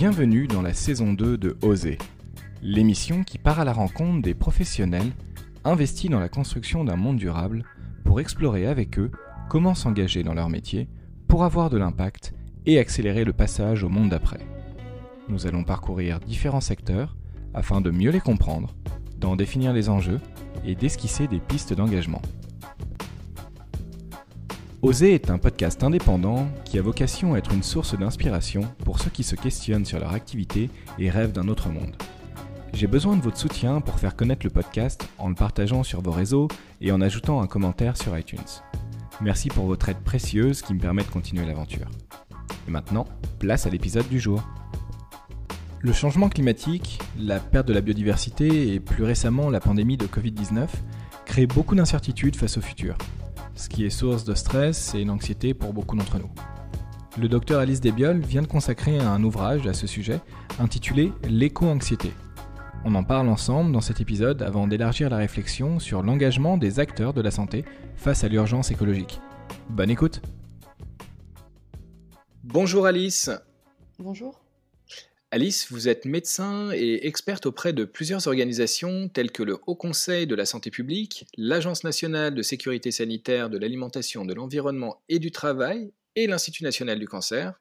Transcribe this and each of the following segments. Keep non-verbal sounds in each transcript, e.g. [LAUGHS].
Bienvenue dans la saison 2 de Oser, l'émission qui part à la rencontre des professionnels investis dans la construction d'un monde durable pour explorer avec eux comment s'engager dans leur métier pour avoir de l'impact et accélérer le passage au monde d'après. Nous allons parcourir différents secteurs afin de mieux les comprendre, d'en définir les enjeux et d'esquisser des pistes d'engagement. Oser est un podcast indépendant qui a vocation à être une source d'inspiration pour ceux qui se questionnent sur leur activité et rêvent d'un autre monde. J'ai besoin de votre soutien pour faire connaître le podcast en le partageant sur vos réseaux et en ajoutant un commentaire sur iTunes. Merci pour votre aide précieuse qui me permet de continuer l'aventure. Et maintenant, place à l'épisode du jour. Le changement climatique, la perte de la biodiversité et plus récemment la pandémie de Covid-19 créent beaucoup d'incertitudes face au futur, ce qui est source de stress et d'anxiété pour beaucoup d'entre nous. Le docteur Alice Desbioles vient de consacrer un ouvrage à ce sujet intitulé L'éco-anxiété on en parle ensemble dans cet épisode avant d'élargir la réflexion sur l'engagement des acteurs de la santé face à l'urgence écologique. Bonne écoute Bonjour Alice Bonjour Alice, vous êtes médecin et experte auprès de plusieurs organisations telles que le Haut Conseil de la Santé publique, l'Agence nationale de sécurité sanitaire de l'alimentation, de l'environnement et du travail et l'Institut national du cancer.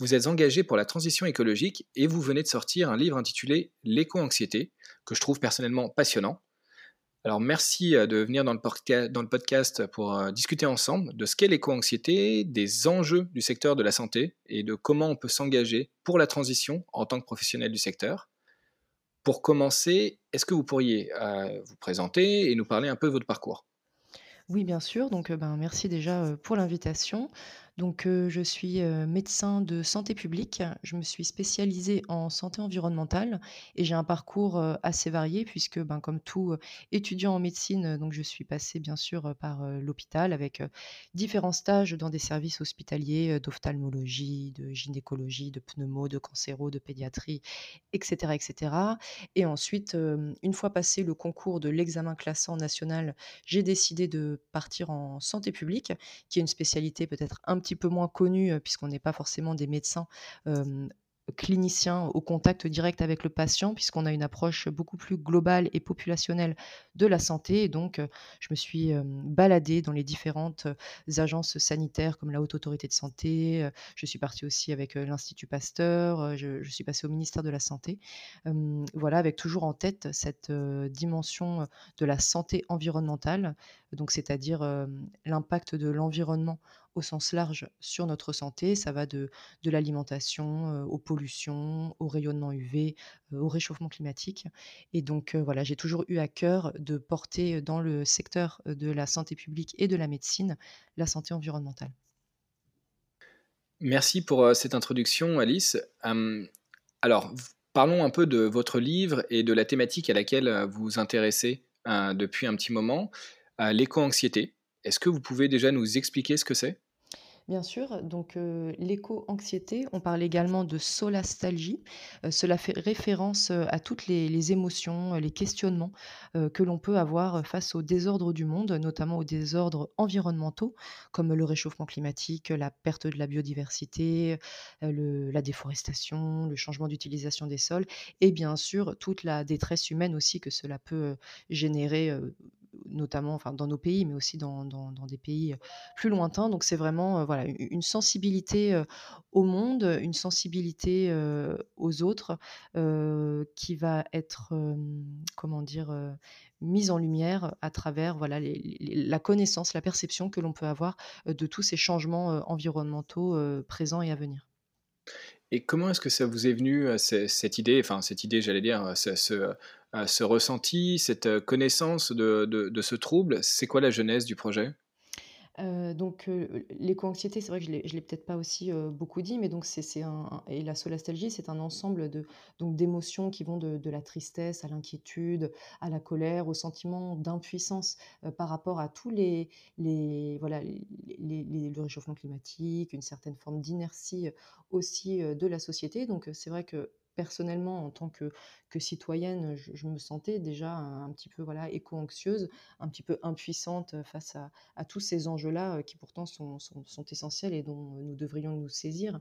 Vous êtes engagé pour la transition écologique et vous venez de sortir un livre intitulé L'éco-anxiété, que je trouve personnellement passionnant. Alors merci euh, de venir dans le, podcast pour euh, discuter ensemble de ce qu'est l'éco-anxiété, des enjeux du secteur de la santé et de comment on peut s'engager pour la transition en tant que professionnel du secteur. Pour commencer, est-ce que vous pourriez euh, vous présenter et nous parler un peu de votre parcours? Oui, bien sûr. Donc, ben, merci déjà pour l'invitation. Donc, je suis, médecin de santé publique. Je me suis spécialisée en santé environnementale et j'ai un parcours, assez varié puisque, ben, comme tout, étudiant en médecine, donc je suis passée bien sûr, par, l'hôpital avec, différents stages dans des services hospitaliers, d'ophtalmologie, de gynécologie, de pneumo, de cancéro, de pédiatrie etc. etc. et ensuite, une fois passé le concours de l'examen classant national, j'ai décidé de partir en santé publique, qui est une spécialité peut-être un petit peu moins connu puisqu'on n'est pas forcément des médecins cliniciens au contact direct avec le patient, puisqu'on a une approche beaucoup plus globale et populationnelle de la santé. Et donc, je me suis baladée dans les différentes agences sanitaires comme la Haute Autorité de Santé. Je suis partie aussi avec l'Institut Pasteur. Je, suis passée au ministère de la Santé. voilà, avec toujours en tête cette dimension de la santé environnementale, donc c'est-à-dire l'impact de l'environnement au sens large sur notre santé. Ça va de, de l'alimentation aux pollutions, au rayonnement UV, au réchauffement climatique. Et donc voilà, j'ai toujours eu à cœur de porter dans le secteur de la santé publique et de la médecine la santé environnementale. Merci pour cette introduction, Alice. alors, parlons un peu de votre livre et de la thématique à laquelle vous vous intéressez depuis un petit moment, l'éco-anxiété. Est-ce que vous pouvez déjà nous expliquer ce que c'est? Bien sûr, donc l'éco-anxiété, on parle également de solastalgie. cela fait référence à toutes les, émotions, les questionnements que l'on peut avoir face aux désordres du monde, notamment aux désordres environnementaux, comme le réchauffement climatique, la perte de la biodiversité, la déforestation, le changement d'utilisation des sols, et bien sûr toute la détresse humaine aussi que cela peut générer notamment dans nos pays, mais aussi dans, des pays plus lointains. Donc c'est vraiment voilà, une sensibilité au monde, une sensibilité aux autres qui va être, comment dire, mise en lumière à travers voilà, la connaissance, la perception que l'on peut avoir de tous ces changements environnementaux présents et à venir. Et comment est-ce que ça vous est venu, cette idée, enfin cette idée, j'allais dire, ce, ce ressenti, cette connaissance de, de, ce trouble? C'est quoi la genèse du projet? Donc l'éco-anxiété, c'est vrai que je ne l'ai peut-être pas aussi beaucoup dit, mais donc un et la solastalgie, c'est un ensemble d'émotions qui vont de la tristesse à l'inquiétude, à la colère, au sentiment d'impuissance, par rapport à tous les les voilà, les le réchauffement climatique, une certaine forme d'inertie, aussi, de la société. Donc c'est vrai que personnellement, en tant que, que citoyenne, je, me sentais déjà un, petit peu voilà, éco-anxieuse, un petit peu impuissante face à, tous ces enjeux-là qui pourtant sont, sont, sont, essentiels et dont nous devrions nous saisir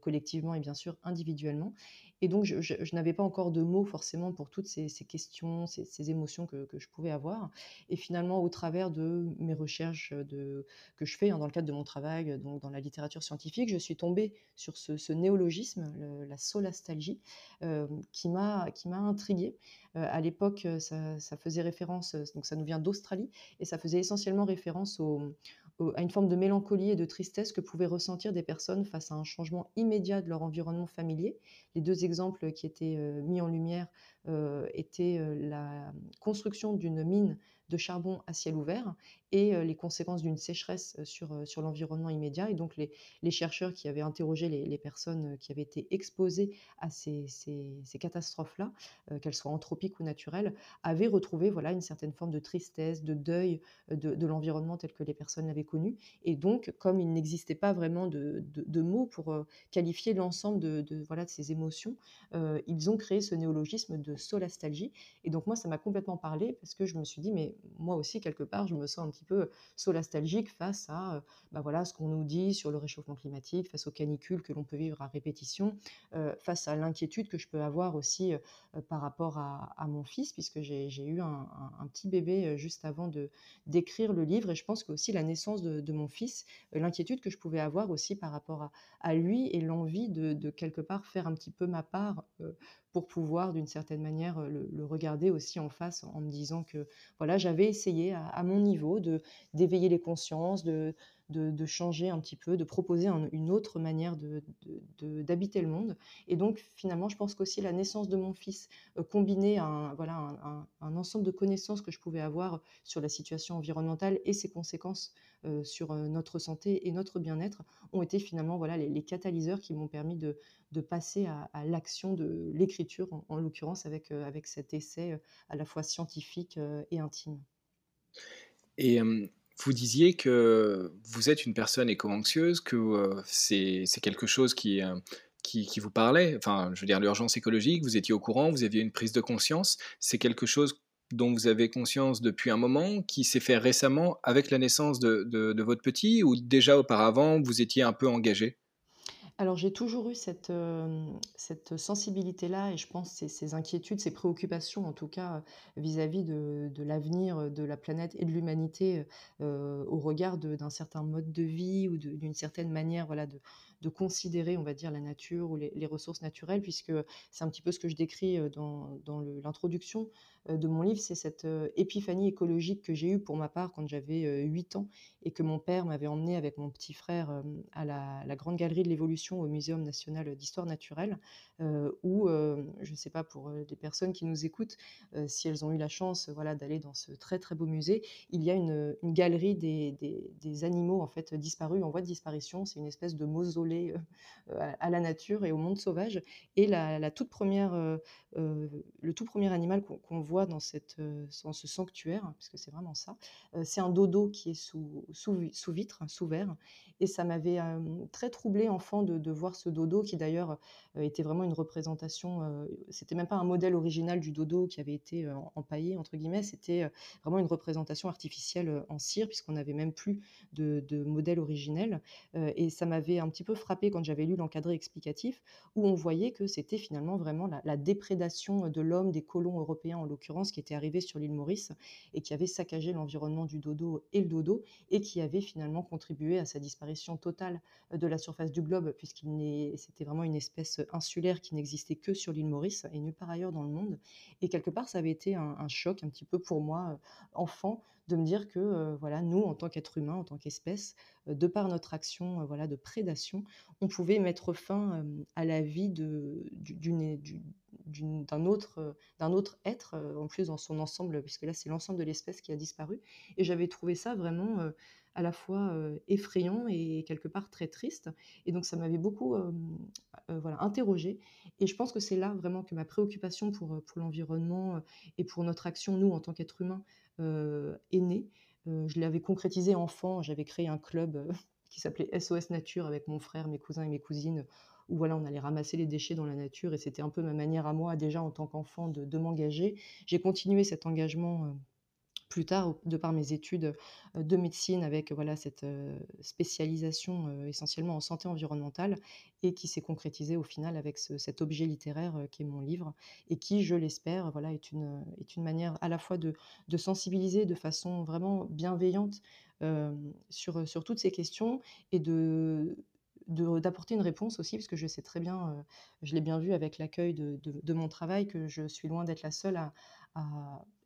collectivement et bien sûr individuellement. Et donc, je, n'avais pas encore de mots forcément pour toutes ces, questions, ces, émotions que, je pouvais avoir. Et finalement, au travers de mes recherches de, que je fais hein, dans le cadre de mon travail, donc dans la littérature scientifique, je suis tombée sur ce, néologisme, la solastalgie, euh, qui m'a intriguée. Euh, à l'époque, ça, ça, faisait référence, donc ça nous vient d'Australie, et ça faisait essentiellement référence au, à une forme de mélancolie et de tristesse que pouvaient ressentir des personnes face à un changement immédiat de leur environnement familier. Les deux exemples qui étaient euh, mis en lumière euh, étaient euh, la construction d'une mine de charbon à ciel ouvert et les conséquences d'une sécheresse sur, sur l'environnement immédiat. Et donc les, les, chercheurs qui avaient interrogé les, les, personnes qui avaient été exposées à ces, ces, catastrophes-là, qu'elles soient anthropiques ou naturelles, avaient retrouvé voilà, une certaine forme de tristesse, de deuil de, de l'environnement tel que les personnes l'avaient connu. Et donc, comme il n'existait pas vraiment de, de, mots pour qualifier l'ensemble de, voilà, de ces émotions, ils ont créé ce néologisme de solastalgie. Et donc moi, ça m'a complètement parlé parce que je me suis dit, mais moi aussi, quelque part, je me sens un petit peu solastalgique face à euh, bah voilà, ce qu'on nous dit sur le réchauffement climatique, face aux canicules que l'on peut vivre à répétition, euh, face à l'inquiétude que je peux avoir aussi euh, par rapport à, mon fils, puisque j'ai eu un, petit bébé juste avant d'écrire le livre. Et je pense que aussi la naissance de, mon fils, l'inquiétude que je pouvais avoir aussi par rapport à, lui et l'envie de, quelque part faire un petit peu ma part pour pouvoir d'une certaine manière le, regarder aussi en face en me disant que voilà j'avais essayé à, mon niveau de d'éveiller les consciences de, de, changer un petit peu, de proposer une autre manière d'habiter le monde. Et donc, finalement, je pense qu'aussi la naissance de mon fils, euh, combinée à un, voilà, un, ensemble de connaissances que je pouvais avoir sur la situation environnementale et ses conséquences euh, sur euh, notre santé et notre bien-être, ont été finalement voilà, les, catalyseurs qui m'ont permis de, passer à, l'action de l'écriture, en, l'occurrence avec, avec cet essai à la fois scientifique et intime. Et vous disiez que vous êtes une personne éco-anxieuse, que euh, c'est quelque chose euh, qui, qui, vous parlait, enfin, je veux dire, l'urgence écologique, vous étiez au courant, vous aviez une prise de conscience, c'est quelque chose dont vous avez conscience depuis un moment, qui s'est fait récemment avec la naissance de, de, votre petit, ou déjà auparavant, vous étiez un peu engagé? Alors j'ai toujours eu cette, cette sensibilité-là et je pense ces, ces inquiétudes, ces préoccupations en tout cas vis-à-vis de, l'avenir de la planète et de l'humanité au regard d'un certain mode de vie ou d'une certaine manière voilà, de, de considérer, on va dire, la nature ou les, ressources naturelles, puisque c'est un petit peu ce que je décris euh, dans, l'introduction euh, de mon livre, c'est cette euh, épiphanie écologique que j'ai eue pour ma part quand j'avais 8 ans et que mon père m'avait emmené avec mon petit frère à la, Grande Galerie de l'Évolution au Muséum national d'histoire naturelle, où, je ne sais pas pour les personnes qui nous écoutent, si elles ont eu la chance voilà, d'aller dans ce très très beau musée, il y a une, galerie des, des, des, animaux en fait disparus, en voie de disparition, c'est une espèce de mausolée euh, à la nature et au monde sauvage. Et la, toute première, euh, euh, le tout premier animal qu'on voit dans, cette, dans ce sanctuaire, puisque c'est vraiment ça, c'est un dodo qui est sous, sous vitre, sous verre. Et ça m'avait très troublé enfant de, voir ce dodo qui d'ailleurs était vraiment une représentation, c'était même pas un modèle original du dodo qui avait été empaillé, entre guillemets, c'était vraiment une représentation artificielle en cire, puisqu'on n'avait même plus de, modèle originel. et ça m'avait un petit peu frappé quand j'avais lu l'encadré explicatif, où on voyait que c'était finalement vraiment la, déprédation de l'homme, des colons européens en l'occurrence, qui étaient arrivés sur l'île Maurice et qui avaient saccagé l'environnement du dodo et le dodo, et qui avaient finalement contribué à sa disparition totale de la surface du globe, puisqu'il c'était vraiment une espèce insulaire qui n'existait que sur l'île Maurice et nulle part ailleurs dans le monde. Et quelque part, ça avait été un, choc un petit peu pour moi, euh, enfant, de me dire que euh, voilà, nous, en tant qu'êtres humains, en tant qu'espèce, euh, de par notre action euh, voilà, de prédation, on pouvait mettre fin à la vie d'un autre, d'un autre être, en plus dans son ensemble, puisque là c'est l'ensemble de l'espèce qui a disparu. Et j'avais trouvé ça vraiment à la fois effrayant et quelque part très triste. Et donc ça m'avait beaucoup voilà, interrogée. Et je pense que c'est là vraiment que ma préoccupation pour, pour l'environnement et pour notre action, nous, en tant qu'êtres humains, est né. Euh, je l'avais concrétisé enfant, j'avais créé un club [LAUGHS] qui s'appelait SOS Nature avec mon frère, mes cousins et mes cousines où voilà, on allait ramasser les déchets dans la nature et c'était un peu ma manière à moi déjà en tant qu'enfant de m'engager. J'ai continué cet engagement, plus tard, de par mes études, heu, de médecine avec, voilà, cette, heu, spécialisation, heu, essentiellement en santé environnementale et qui s'est concrétisée au final avec ce cet objet littéraire, qui est mon livre et qui, je l'espère, voilà, est une, est une manière à la fois de sensibiliser de façon vraiment bienveillante, sur, sur toutes ces questions et de d'apporter une réponse aussi, parce que je sais très bien, heu, je l'ai bien vu avec l'accueil de de mon travail, que je suis loin d'être la seule à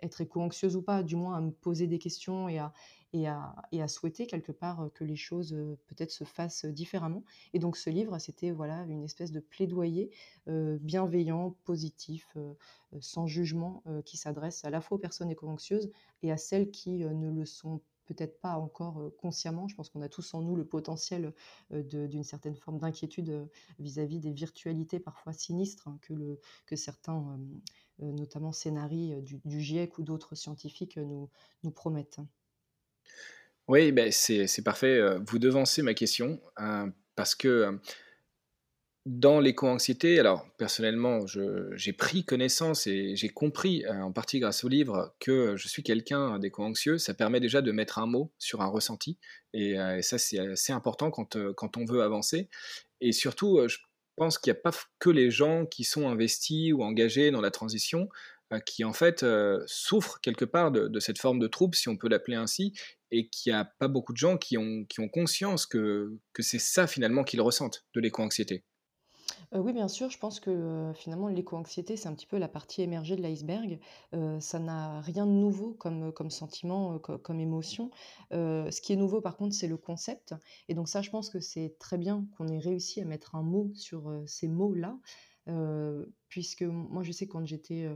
être éco-anxieuse ou pas, du moins à me poser des questions et à et à et à souhaiter quelque part, heu, que les choses, peut-être se fassent différemment. Et donc ce livre, c'était voilà une espèce de plaidoyer, bienveillant, positif, sans jugement, qui s'adresse à la fois aux personnes éco-anxieuses et à celles qui, ne le sont peut-être pas encore, consciemment. Je pense qu'on a tous en nous le potentiel, d'une certaine forme d'inquiétude, vis-à-vis des virtualités parfois sinistres hein, que certains, notamment scénarii, du GIEC ou d'autres scientifiques, nous promettent. Oui, beh, c'est parfait, vous devancez ma question, heu, parce que, dans l'éco-anxiété, alors personnellement, j'ai pris connaissance et j'ai compris, heu, en partie grâce au livre, que je suis quelqu'un d'éco-anxieux. Ça permet déjà de mettre un mot sur un ressenti et et ça, c'est important quand, heu, quand on veut avancer et surtout, je pense qu'il y a pas que les gens qui sont investis ou engagés dans la transition, qui en fait, souffrent quelque part de cette forme de trouble, si on peut l'appeler ainsi et qu'il y a pas beaucoup de gens qui ont conscience que c'est ça finalement qu'ils ressentent, de l'éco-anxiété. Heu, oui, bien sûr, je pense que, heu, finalement, l'éco-anxiété, c'est un petit peu la partie émergée de l'iceberg. Heu, ça n'a rien de nouveau comme, sentiment, comme émotion. Ce qui est nouveau, par contre, c'est le concept et donc ça, je pense que c'est très bien qu'on ait réussi à mettre un mot sur, ces mots-là. Puisque moi, je sais quand j'étais,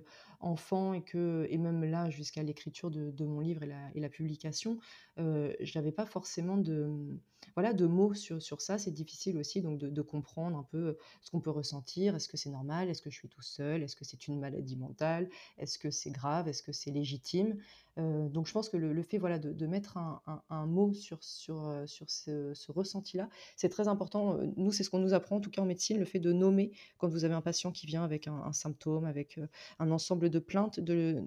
enfant et que et même là, jusqu'à l'écriture de mon livre et la publication, heu, j'avais pas forcément de, mmh, voilà, de mots sur sur ça. C'est difficile aussi donc de comprendre un peu, ce qu'on peut ressentir. Est-ce que c'est normal? Est-ce que je suis tout seul? Est-ce que c'est une maladie mentale? Est-ce que c'est grave? Est-ce que c'est légitime? Donc je pense que le fait, voilà, de mettre un mot sur sur, sur ce ce ressenti-là, c'est très important. Nous, c'est ce qu'on nous apprend, en tout cas en médecine, le fait de nommer quand vous avez un patient qui vient avec un symptôme, avec, heu, un ensemble de plaintes,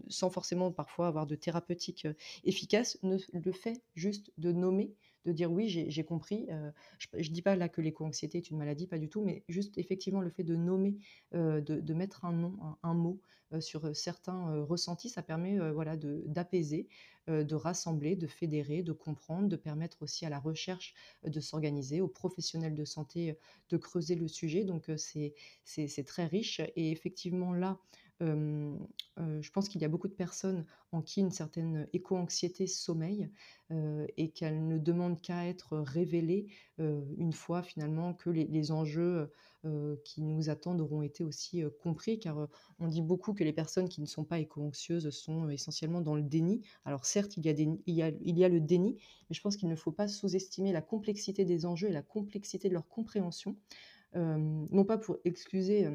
sans forcément parfois avoir de thérapeutique, heu, efficace, ne le fait juste de nommer, de dire: «Oui, j'ai compris», heu, je je dis pas là que l'éco-anxiété est une maladie, pas du tout, mais juste effectivement le fait de nommer, heu, de de mettre un nom, un mot, heu, sur, certains, ressentis, ça permet, voilà de d'apaiser, heu, de rassembler, de fédérer, de comprendre, de permettre aussi à la recherche, de s'organiser, aux professionnels de santé, de creuser le sujet. Donc c'est très riche. Et effectivement là, je pense qu'il y a beaucoup de personnes en qui une certaine éco-anxiété sommeille, et qu'elles ne demandent qu'à être révélées, heu, une fois finalement que les enjeux, qui nous attendent auront été aussi, compris. Car, on dit beaucoup que les personnes qui ne sont pas éco-anxieuses sont essentiellement dans le déni. Alors certes, il y a le déni, mais je pense qu'il ne faut pas sous-estimer la complexité des enjeux et la complexité de leur compréhension. Non pas pour excuser,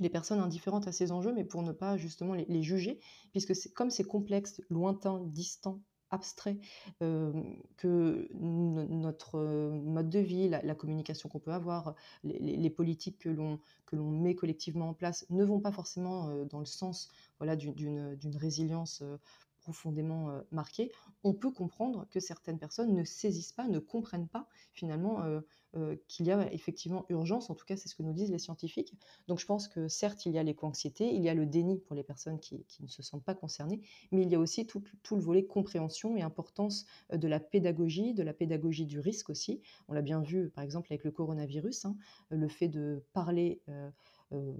les personnes indifférentes à ces enjeux, mais pour ne pas justement les juger puisque c'est comme c'est complexe, lointain, distant, abstrait, hem, que no notre, heu, mode de vie, la communication qu'on peut avoir, les politiques que l'on que l'on met collectivement en place ne vont pas forcément, heu, dans le sens, voilà, d'une résilience, profondément, marquée. On peut comprendre que certaines personnes ne saisissent pas, ne comprennent pas finalement, heu heu, qu'il y a effectivement urgence, en tout cas, c'est ce que nous disent les scientifiques. Donc je pense que certes, il y a l'éco-anxiété, il y a le déni pour les personnes qui ne se sentent pas concernées, mais il y a aussi tout le volet compréhension et importance, heu, de la pédagogie, de la pédagogie du risque aussi. On l'a bien vu, par exemple, avec le coronavirus, hein, le fait de parler,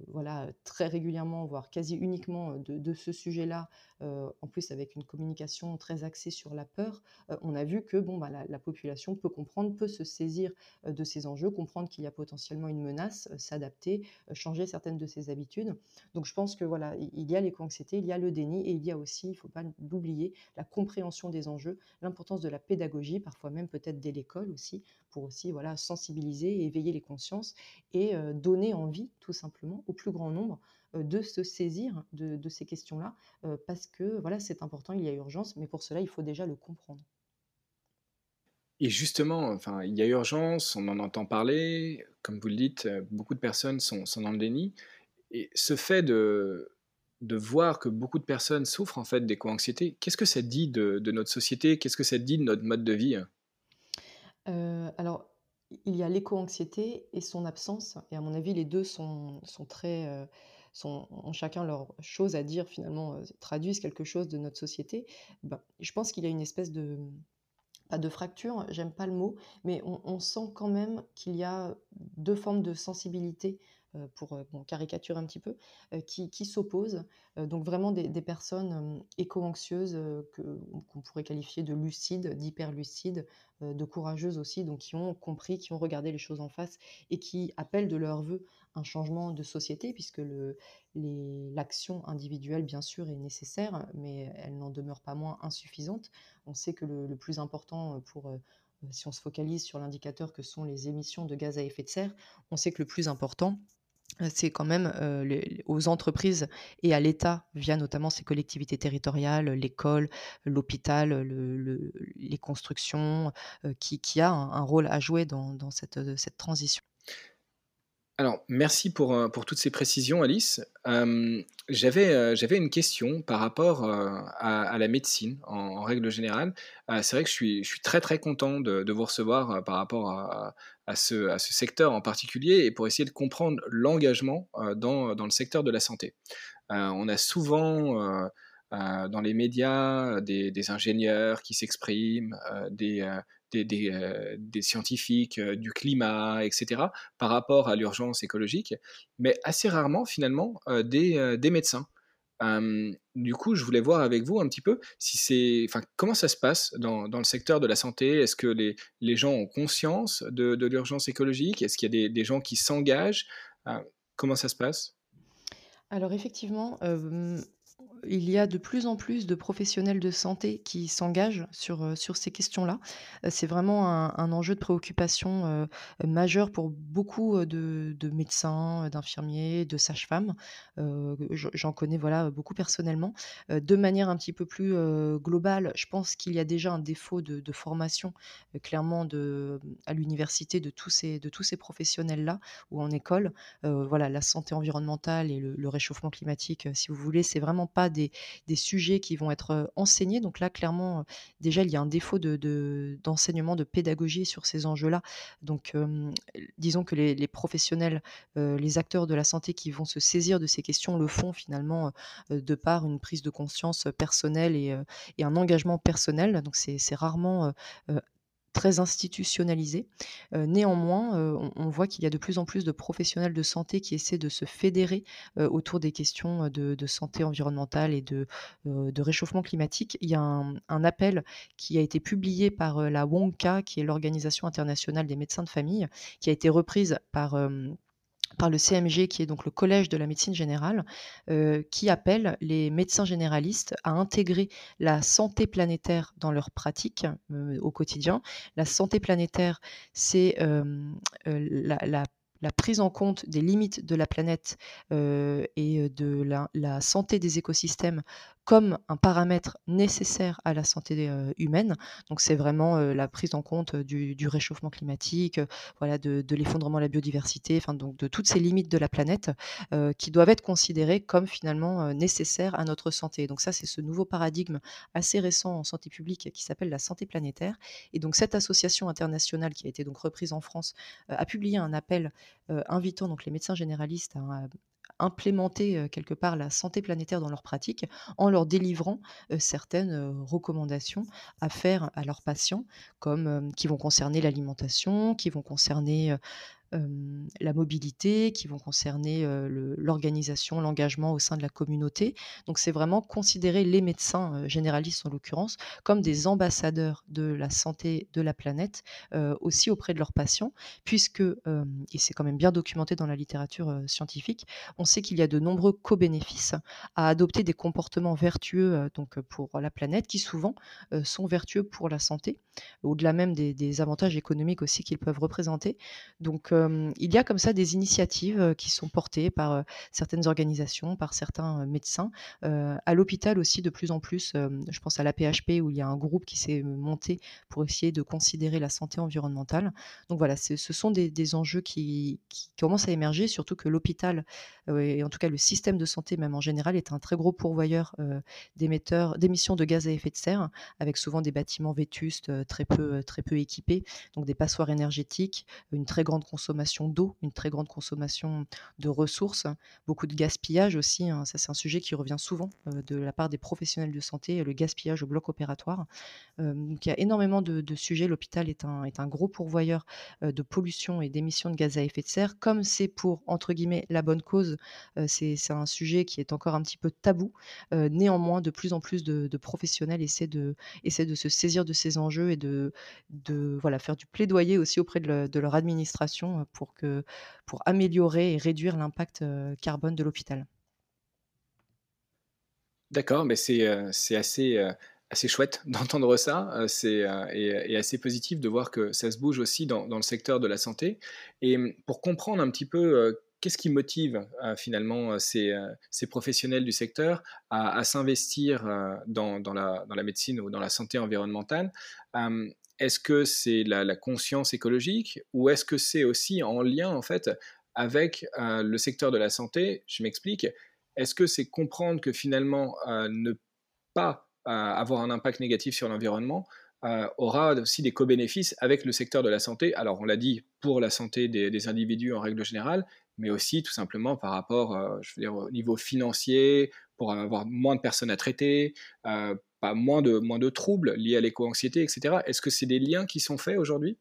voilà, très régulièrement, voire quasi uniquement, de ce sujet-là, heu, en plus avec une communication très axée sur la peur, heu, on a vu que bon, bah, la la population peut comprendre, peut se saisir, de ces enjeux, comprendre qu'il y a potentiellement une menace, s'adapter, changer certaines de ses habitudes. Donc je pense que voilà, il y a l'éco-anxiété, il y a le déni et il y a aussi, il faut pas l'oublier, la compréhension des enjeux, l'importance de la pédagogie, parfois même peut-être dès l'école aussi, pour aussi, voilà, sensibiliser éveiller les consciences et heu, donner envie, tout simplement, au plus grand nombre, heu, de se saisir de ces questions-là, heu, parce que voilà, c'est important, il y a urgence, mais pour cela, il faut déjà le comprendre. Et justement, enfin, il y a urgence, on en entend parler, comme vous le dites, beaucoup de personnes sont sont dans le déni et ce fait de de voir que beaucoup de personnes souffrent en fait d'éco-anxiété, qu'est-ce que ça dit de de notre société? Qu'est-ce que ça dit de notre mode de vie? Heu, alors, il y a l'éco-anxiété et son absence et à mon avis, les 2 sont sont très, sont ont chacun leur chose à dire finalement, heu, traduisent quelque chose de notre société. Ben, je pense qu'il y a une espèce de pas de fracture, j'aime pas le mot, mais on sent quand même qu'il y a 2 formes de sensibilité, pour, heu, bon, caricaturer un petit peu, heu, qui s'opposent. Donc vraiment des personnes, éco-anxieuses, qu'on pourrait qualifier de lucides, d'hyper-lucides, de courageuses aussi, donc qui ont compris, qui ont regardé les choses en face et qui appellent de leurs vœux un changement de société puisque l'action individuelle, bien sûr, est nécessaire, mais elle n'en demeure pas moins insuffisante. On sait que le le plus important, pour, si on se focalise sur l'indicateur que sont les émissions de gaz à effet de serre, on sait que le plus important, c'est quand même, les aux entreprises et à l'État, via notamment ses collectivités territoriales, l'école, l'hôpital, le le les constructions, heu, qui a un rôle à jouer dans heu, cette transition. Alors, merci pour, heu, pour toutes ces précisions, Alice. Hem, j'avais, heu, j'avais une question par rapport, à la médecine en règle générale. C'est vrai que je suis je suis très, très content de de vous recevoir, par rapport à ce à ce secteur en particulier et pour essayer de comprendre l'engagement, dans, dans le secteur de la santé. On a souvent, dans les médias, des ingénieurs qui s'expriment, des, des des, scientifiques, heu, du climat et cetera, par rapport à l'urgence écologique, mais assez rarement finalement, heu, des, médecins. Du coup, je voulais voir avec vous un petit peu si c'est enfin, comment ça se passe dans dans le secteur de la santé? Est-ce que les les gens ont conscience de de l'urgence écologique? Est-ce qu'il y a des gens qui s'engagent? Comment ça se passe? Alors effectivement, il y a de plus en plus de professionnels de santé qui s'engagent sur, heu, sur ces questions-là. Heu, c'est vraiment un enjeu de préoccupation, heu, majeur pour beaucoup, de de médecins, d'infirmiers, de sages-femmes. J'en connais, voilà, beaucoup personnellement. De manière un petit peu plus, globale, je pense qu'il y a déjà un défaut de formation, clairement de à l'université de tous ces ces professionnels-là ou en école. Voilà, la santé environnementale et le le réchauffement climatique, si vous voulez, c'est vraiment pas des sujets qui vont être, enseignés. Donc là, clairement, déjà, il y a un défaut de de d'enseignement, de pédagogie sur ces enjeux-là. Donc, disons que les professionnels, les acteurs de la santé qui vont se saisir de ces questions le font finalement, de par une prise de conscience, personnelle et et un engagement personnel. Donc c'est rarement, très institutionnalisé. Heu, néanmoins, heu, on voit qu'il y a de plus en plus de professionnels de santé qui essaient de se fédérer, heu, autour des questions, de santé environnementale et de, réchauffement climatique. Il y a un appel qui a été publié par, la WONCA, qui est l'Organisation internationale des médecins de famille, qui a été reprise par, par le CMG, qui est donc le collège de la médecine générale, heu, qui appelle les médecins généralistes à intégrer la santé planétaire dans leurs pratiques, heu, au quotidien. La santé planétaire, c'est, heu, la prise en compte des limites de la planète, et de la santé des écosystèmes comme un paramètre nécessaire à la santé, heu, humaine. Donc c'est vraiment, heu, la prise en compte, du du réchauffement climatique, voilà, de l'effondrement de la biodiversité, enfin donc de toutes ces limites de la planète, qui doivent être considérées comme finalement, nécessaires à notre santé. Donc ça, c'est ce nouveau paradigme assez récent en santé publique qui s'appelle la santé planétaire et donc cette association internationale qui a été donc reprise en France, a publié un appel, invitant donc les médecins généralistes à implémenter, quelque part la santé planétaire dans leurs pratiques, en leur délivrant, certaines, recommandations à faire à leurs patients, comme, qui vont concerner l'alimentation, qui vont concerner, la mobilité, qui vont concerner, l'organisation, l'engagement au sein de la communauté. Donc c'est vraiment considérer les médecins, généralistes en l'occurrence, comme des ambassadeurs de la santé de la planète, aussi auprès de leurs patients puisque, et c'est quand même bien documenté dans la littérature, scientifique, on sait qu'il y a de nombreux co-bénéfices à adopter des comportements vertueux, donc pour la planète qui souvent, sont vertueux pour la santé, au-delà même des des avantages économiques aussi qu'ils peuvent représenter. Donc, il y a comme ça des initiatives, qui sont portées par, certaines organisations, par certains, médecins. à l'hôpital aussi de plus en plus, je pense à l'AP-HP où il y a un groupe qui s'est, monté pour essayer de considérer la santé environnementale. Donc voilà, ce sont des enjeux qui qui commencent à émerger, surtout que l'hôpital, et en tout cas le système de santé même en général est un très gros pourvoyeur, d'émetteurs d'émissions de gaz à effet de serre, avec souvent des bâtiments vétustes, très peu, très peu équipés, donc des passoires énergétiques, une très grande consommation d'eau, une très grande consommation de ressources, beaucoup de gaspillage aussi, hein. Ça, c'est un sujet qui revient souvent, de la part des professionnels de santé, le gaspillage au bloc opératoire. donc il y a énormément de sujets. L'hôpital est un est un gros pourvoyeur, de pollution et d'émissions de gaz à effet de serre. Comme c'est pour, entre guillemets, «la bonne cause», c'est un sujet qui est encore un petit peu tabou. néanmoins, de plus en plus de de professionnels essaient de essaient de se saisir de ces enjeux et de de voilà, faire du plaidoyer aussi auprès de leur administration, pour que pour améliorer et réduire l'impact, carbone de l'hôpital. D'accord, mais c'est, c'est assez, assez chouette [LAUGHS] d'entendre ça, c'est, et assez positif de voir que ça se bouge aussi dans dans le secteur de la santé et pour comprendre un petit peu, qu'est-ce qui motive finalement ces, ces, professionnels du secteur à, s'investir dans, la, médecine ou dans la santé environnementale? Est-ce que c'est la, conscience écologique ou est-ce que c'est aussi en lien en fait avec le secteur de la santé? Je m'explique. Est-ce que c'est comprendre que finalement ne pas avoir un impact négatif sur l'environnement aura aussi des co-bénéfices avec le secteur de la santé? Alors, on l'a dit pour la santé des, individus en règle générale, mais aussi tout simplement par rapport, euh, au niveau financier, pour avoir moins de personnes à traiter, euh, pas moins de troubles liés à l'éco-anxiété, etc. Est-ce que c'est des liens qui sont faits aujourd'hui?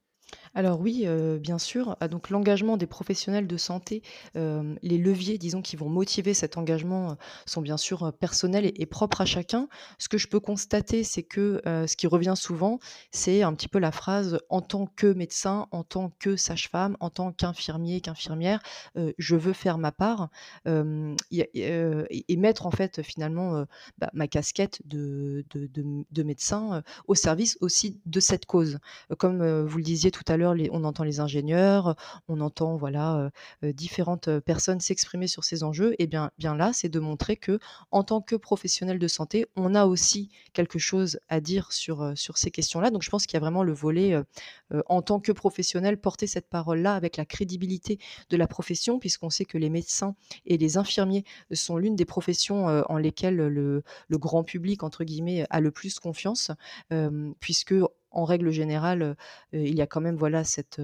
Alors oui, heu, bien sûr. Ah donc l'engagement des professionnels de santé, hem, les leviers disons qui vont motiver cet engagement, heu, sont bien sûr, personnels et propres à chacun. Ce que je peux constater, c'est que, ce qui revient souvent, c'est un petit peu la phrase: «En tant que médecin, en tant que sage-femme, en tant qu'infirmier, qu'infirmière, je veux faire ma part». Et et mettre en fait finalement, bah, ma casquette de de de de médecin, au service aussi de cette cause. Comme, vous le disiez tout à on entend les ingénieurs, on entend voilà, différentes personnes s'exprimer sur ces enjeux et bien bien là, c'est de montrer que en tant que professionnel de santé, on a aussi quelque chose à dire sur, ces questions-là. Donc je pense qu'il y a vraiment le volet, en tant que professionnel, porter cette parole-là avec la crédibilité de la profession, puisqu'on sait que les médecins et les infirmiers sont l'une des professions, en lesquelles le le «grand public» entre guillemets a le plus confiance, puisque en règle générale, il y a quand même voilà cette,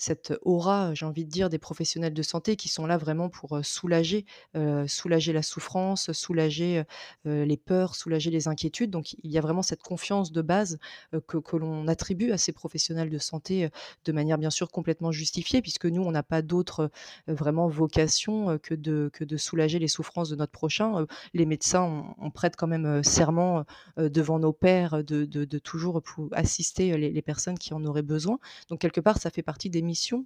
cette aura, j'ai envie de dire, des professionnels de santé qui sont là vraiment pour, soulager, soulager la souffrance, soulager, les peurs, soulager les inquiétudes. Donc il y a vraiment cette confiance de base, que l'on attribue à ces professionnels de santé, de manière bien sûr complètement justifiée puisque nous on n'a pas d'autre, vraiment vocation, que de que de soulager les souffrances de notre prochain. les médecins, on prête quand même, serment, devant nos de de de toujours assister, les les personnes qui en auraient besoin. Donc quelque part ça fait partie des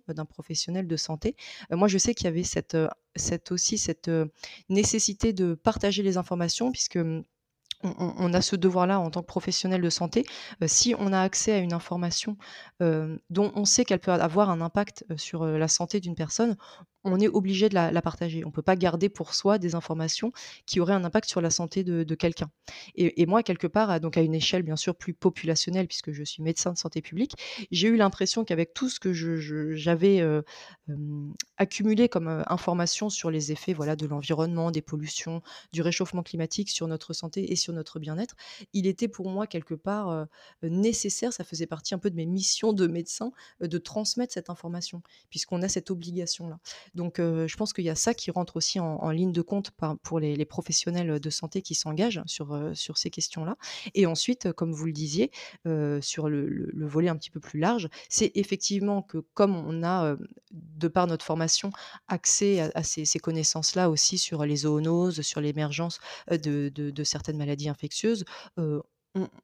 d'un professionnel de santé. moi, je sais qu'il y avait cette, cette aussi cette nécessité de partager les informations puisque mmh, on, a ce devoir-là en tant que professionnel de santé. si on a accès à une information dont on sait qu'elle peut avoir un impact sur la santé d'une personne, on est obligé de la, partager. On ne peut pas garder pour soi des informations qui auraient un impact sur la santé de, quelqu'un. Et, moi, quelque part, à, donc à une échelle bien sûr plus populationnelle, puisque je suis médecin de santé publique, j'ai eu l'impression qu'avec tout ce que j'avais euh, accumulé comme euh, information sur les effets voilà, de l'environnement, des pollutions, du réchauffement climatique sur notre santé et sur notre bien-être, il était pour moi quelque part euh, nécessaire, ça faisait partie un peu de mes missions de médecin, de transmettre cette information, puisqu'on a cette obligation-là. Donc, je pense qu'il y a ça qui rentre aussi en, ligne de compte pour les, professionnels de santé qui s'engagent sur, ces questions-là. Et ensuite, comme vous le disiez, sur le, volet un petit peu plus large, c'est effectivement que comme on a, de par notre formation, accès à, ces, connaissances-là aussi sur les zoonoses, sur l'émergence de, certaines maladies infectieuses,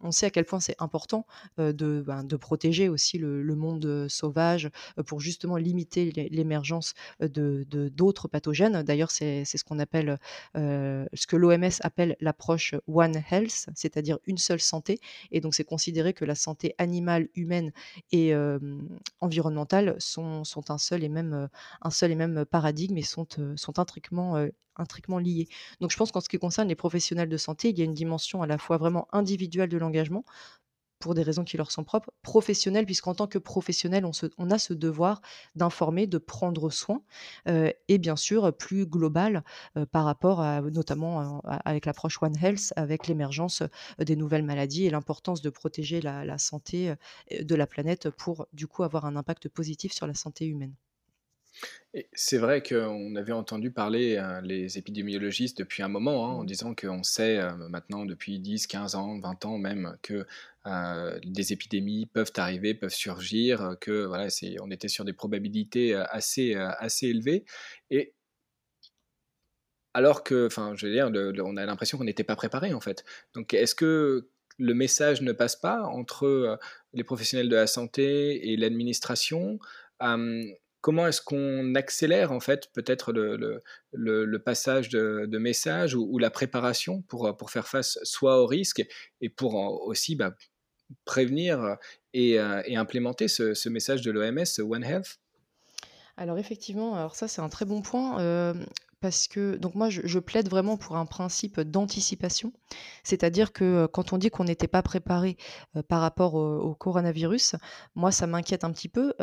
on sait à quel point c'est important, de, ben, de protéger aussi le monde, sauvage, pour justement limiter l'émergence, de d'autres pathogènes. D'ailleurs, c'est ce qu'on appelle, ce que l'OMS appelle l'approche One Health, c'est-à-dire une seule santé et donc c'est considéré que la santé animale, humaine et environnementale sont sont un seul et même, un seul et même paradigme et sont, sont intriquement, intriquement liés. Donc je pense qu'en ce qui concerne les professionnels de santé, il y a une dimension à la fois vraiment individuelle de l'engagement, pour des raisons qui leur sont propres, professionnelle, puisqu'en tant que professionnel, on, on a ce devoir d'informer, de prendre soin, euh, et bien sûr plus global euh, par rapport à, notamment avec l'approche One Health, avec l'émergence des nouvelles maladies et l'importance de protéger la santé de la planète pour du coup avoir un impact positif sur la santé humaine c'est vrai qu'on avait entendu parler euh, les épidémiologistes depuis un moment, hein, en mmh. disant qu'on sait euh, maintenant depuis 10, 15 ans, 20 ans même, que euh, des épidémies peuvent arriver, peuvent surgir, que voilà, on était sur des probabilités assez, assez élevées. Et alors que, enfin, je veux dire, on a l'impression qu'on n'était pas préparé en fait. Donc, est-ce que le message ne passe pas entre les professionnels de la santé et l'administration comment est-ce qu'on accélère en fait peut-être le, passage de, messages ou, la préparation pour, pour faire face soit au risque et pour aussi bah, prévenir et, euh, et, implémenter ce, message de l'OMS, One Health? Alors effectivement, alors ça c'est un très bon point. Euh, parce que donc moi je, plaide vraiment pour un principe d'anticipation, c'est-à-dire que euh, quand on dit qu'on n'était pas préparé par rapport au, coronavirus, moi ça m'inquiète un petit peu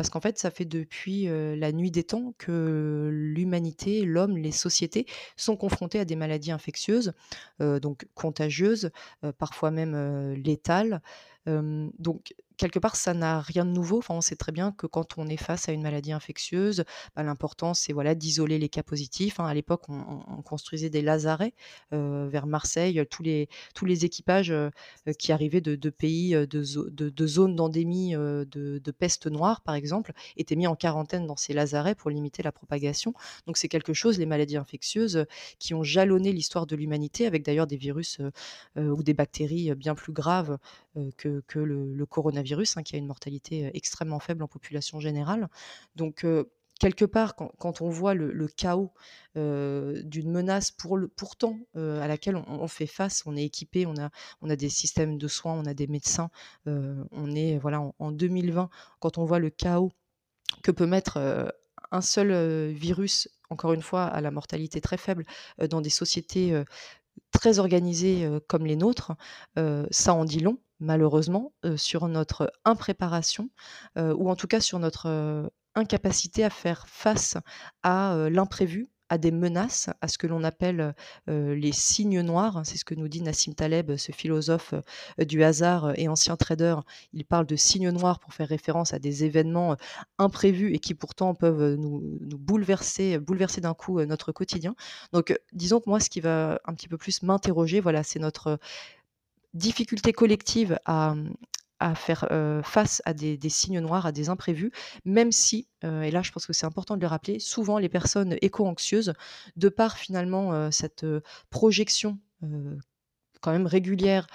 parce qu'en fait, ça fait depuis la nuit des temps que l'humanité, l'homme, les sociétés sont confrontés à des maladies infectieuses, donc contagieuses, parfois même létales. donc quelque part, ça n'a rien de nouveau. Enfin, on sait très bien que quand on est face à une maladie infectieuse, bah, l'important, c'est voilà, d'isoler les cas positifs. Hein. À l'époque, on, construisait des lazarets euh, vers Marseille. Tous les, tous les équipages euh, qui arrivaient de, pays, euh, de, de, zones d'endémie de, peste noire, par exemple, étaient mis en quarantaine dans ces lazarets pour limiter la propagation. Donc, c'est quelque chose, les maladies infectieuses, qui ont jalonné l'histoire de l'humanité, avec d'ailleurs des virus ou des bactéries bien plus graves que le coronavirus Hein, qui a une mortalité extrêmement faible en population générale. Donc, quelque part, quand, on voit le, chaos d'une menace pour pourtant à laquelle on, fait face, on est équipé, on a, on a des systèmes de soins, on a des médecins, on est voilà en, 2020, quand on voit le chaos que peut mettre un seul virus, encore une fois, à la mortalité très faible, dans des sociétés très organisées comme les nôtres, ça en dit long malheureusement, sur notre impréparation, ou en tout cas sur notre incapacité à faire face à l'imprévu, à des menaces, à ce que l'on appelle les signes noirs. C'est ce que nous dit Nassim Taleb, ce philosophe du hasard et ancien trader. Il parle de signes noirs pour faire référence à des événements imprévus et qui pourtant peuvent nous, nous bouleverser, bouleverser d'un coup notre quotidien. Donc, disons que moi, ce qui va un petit peu plus m'interroger, voilà, c'est notre difficulté collective à, faire face à des, signes noirs, à des imprévus, même si, et là je pense que c'est important de le rappeler, souvent les personnes éco-anxieuses, de par finalement cette projection quand même régulière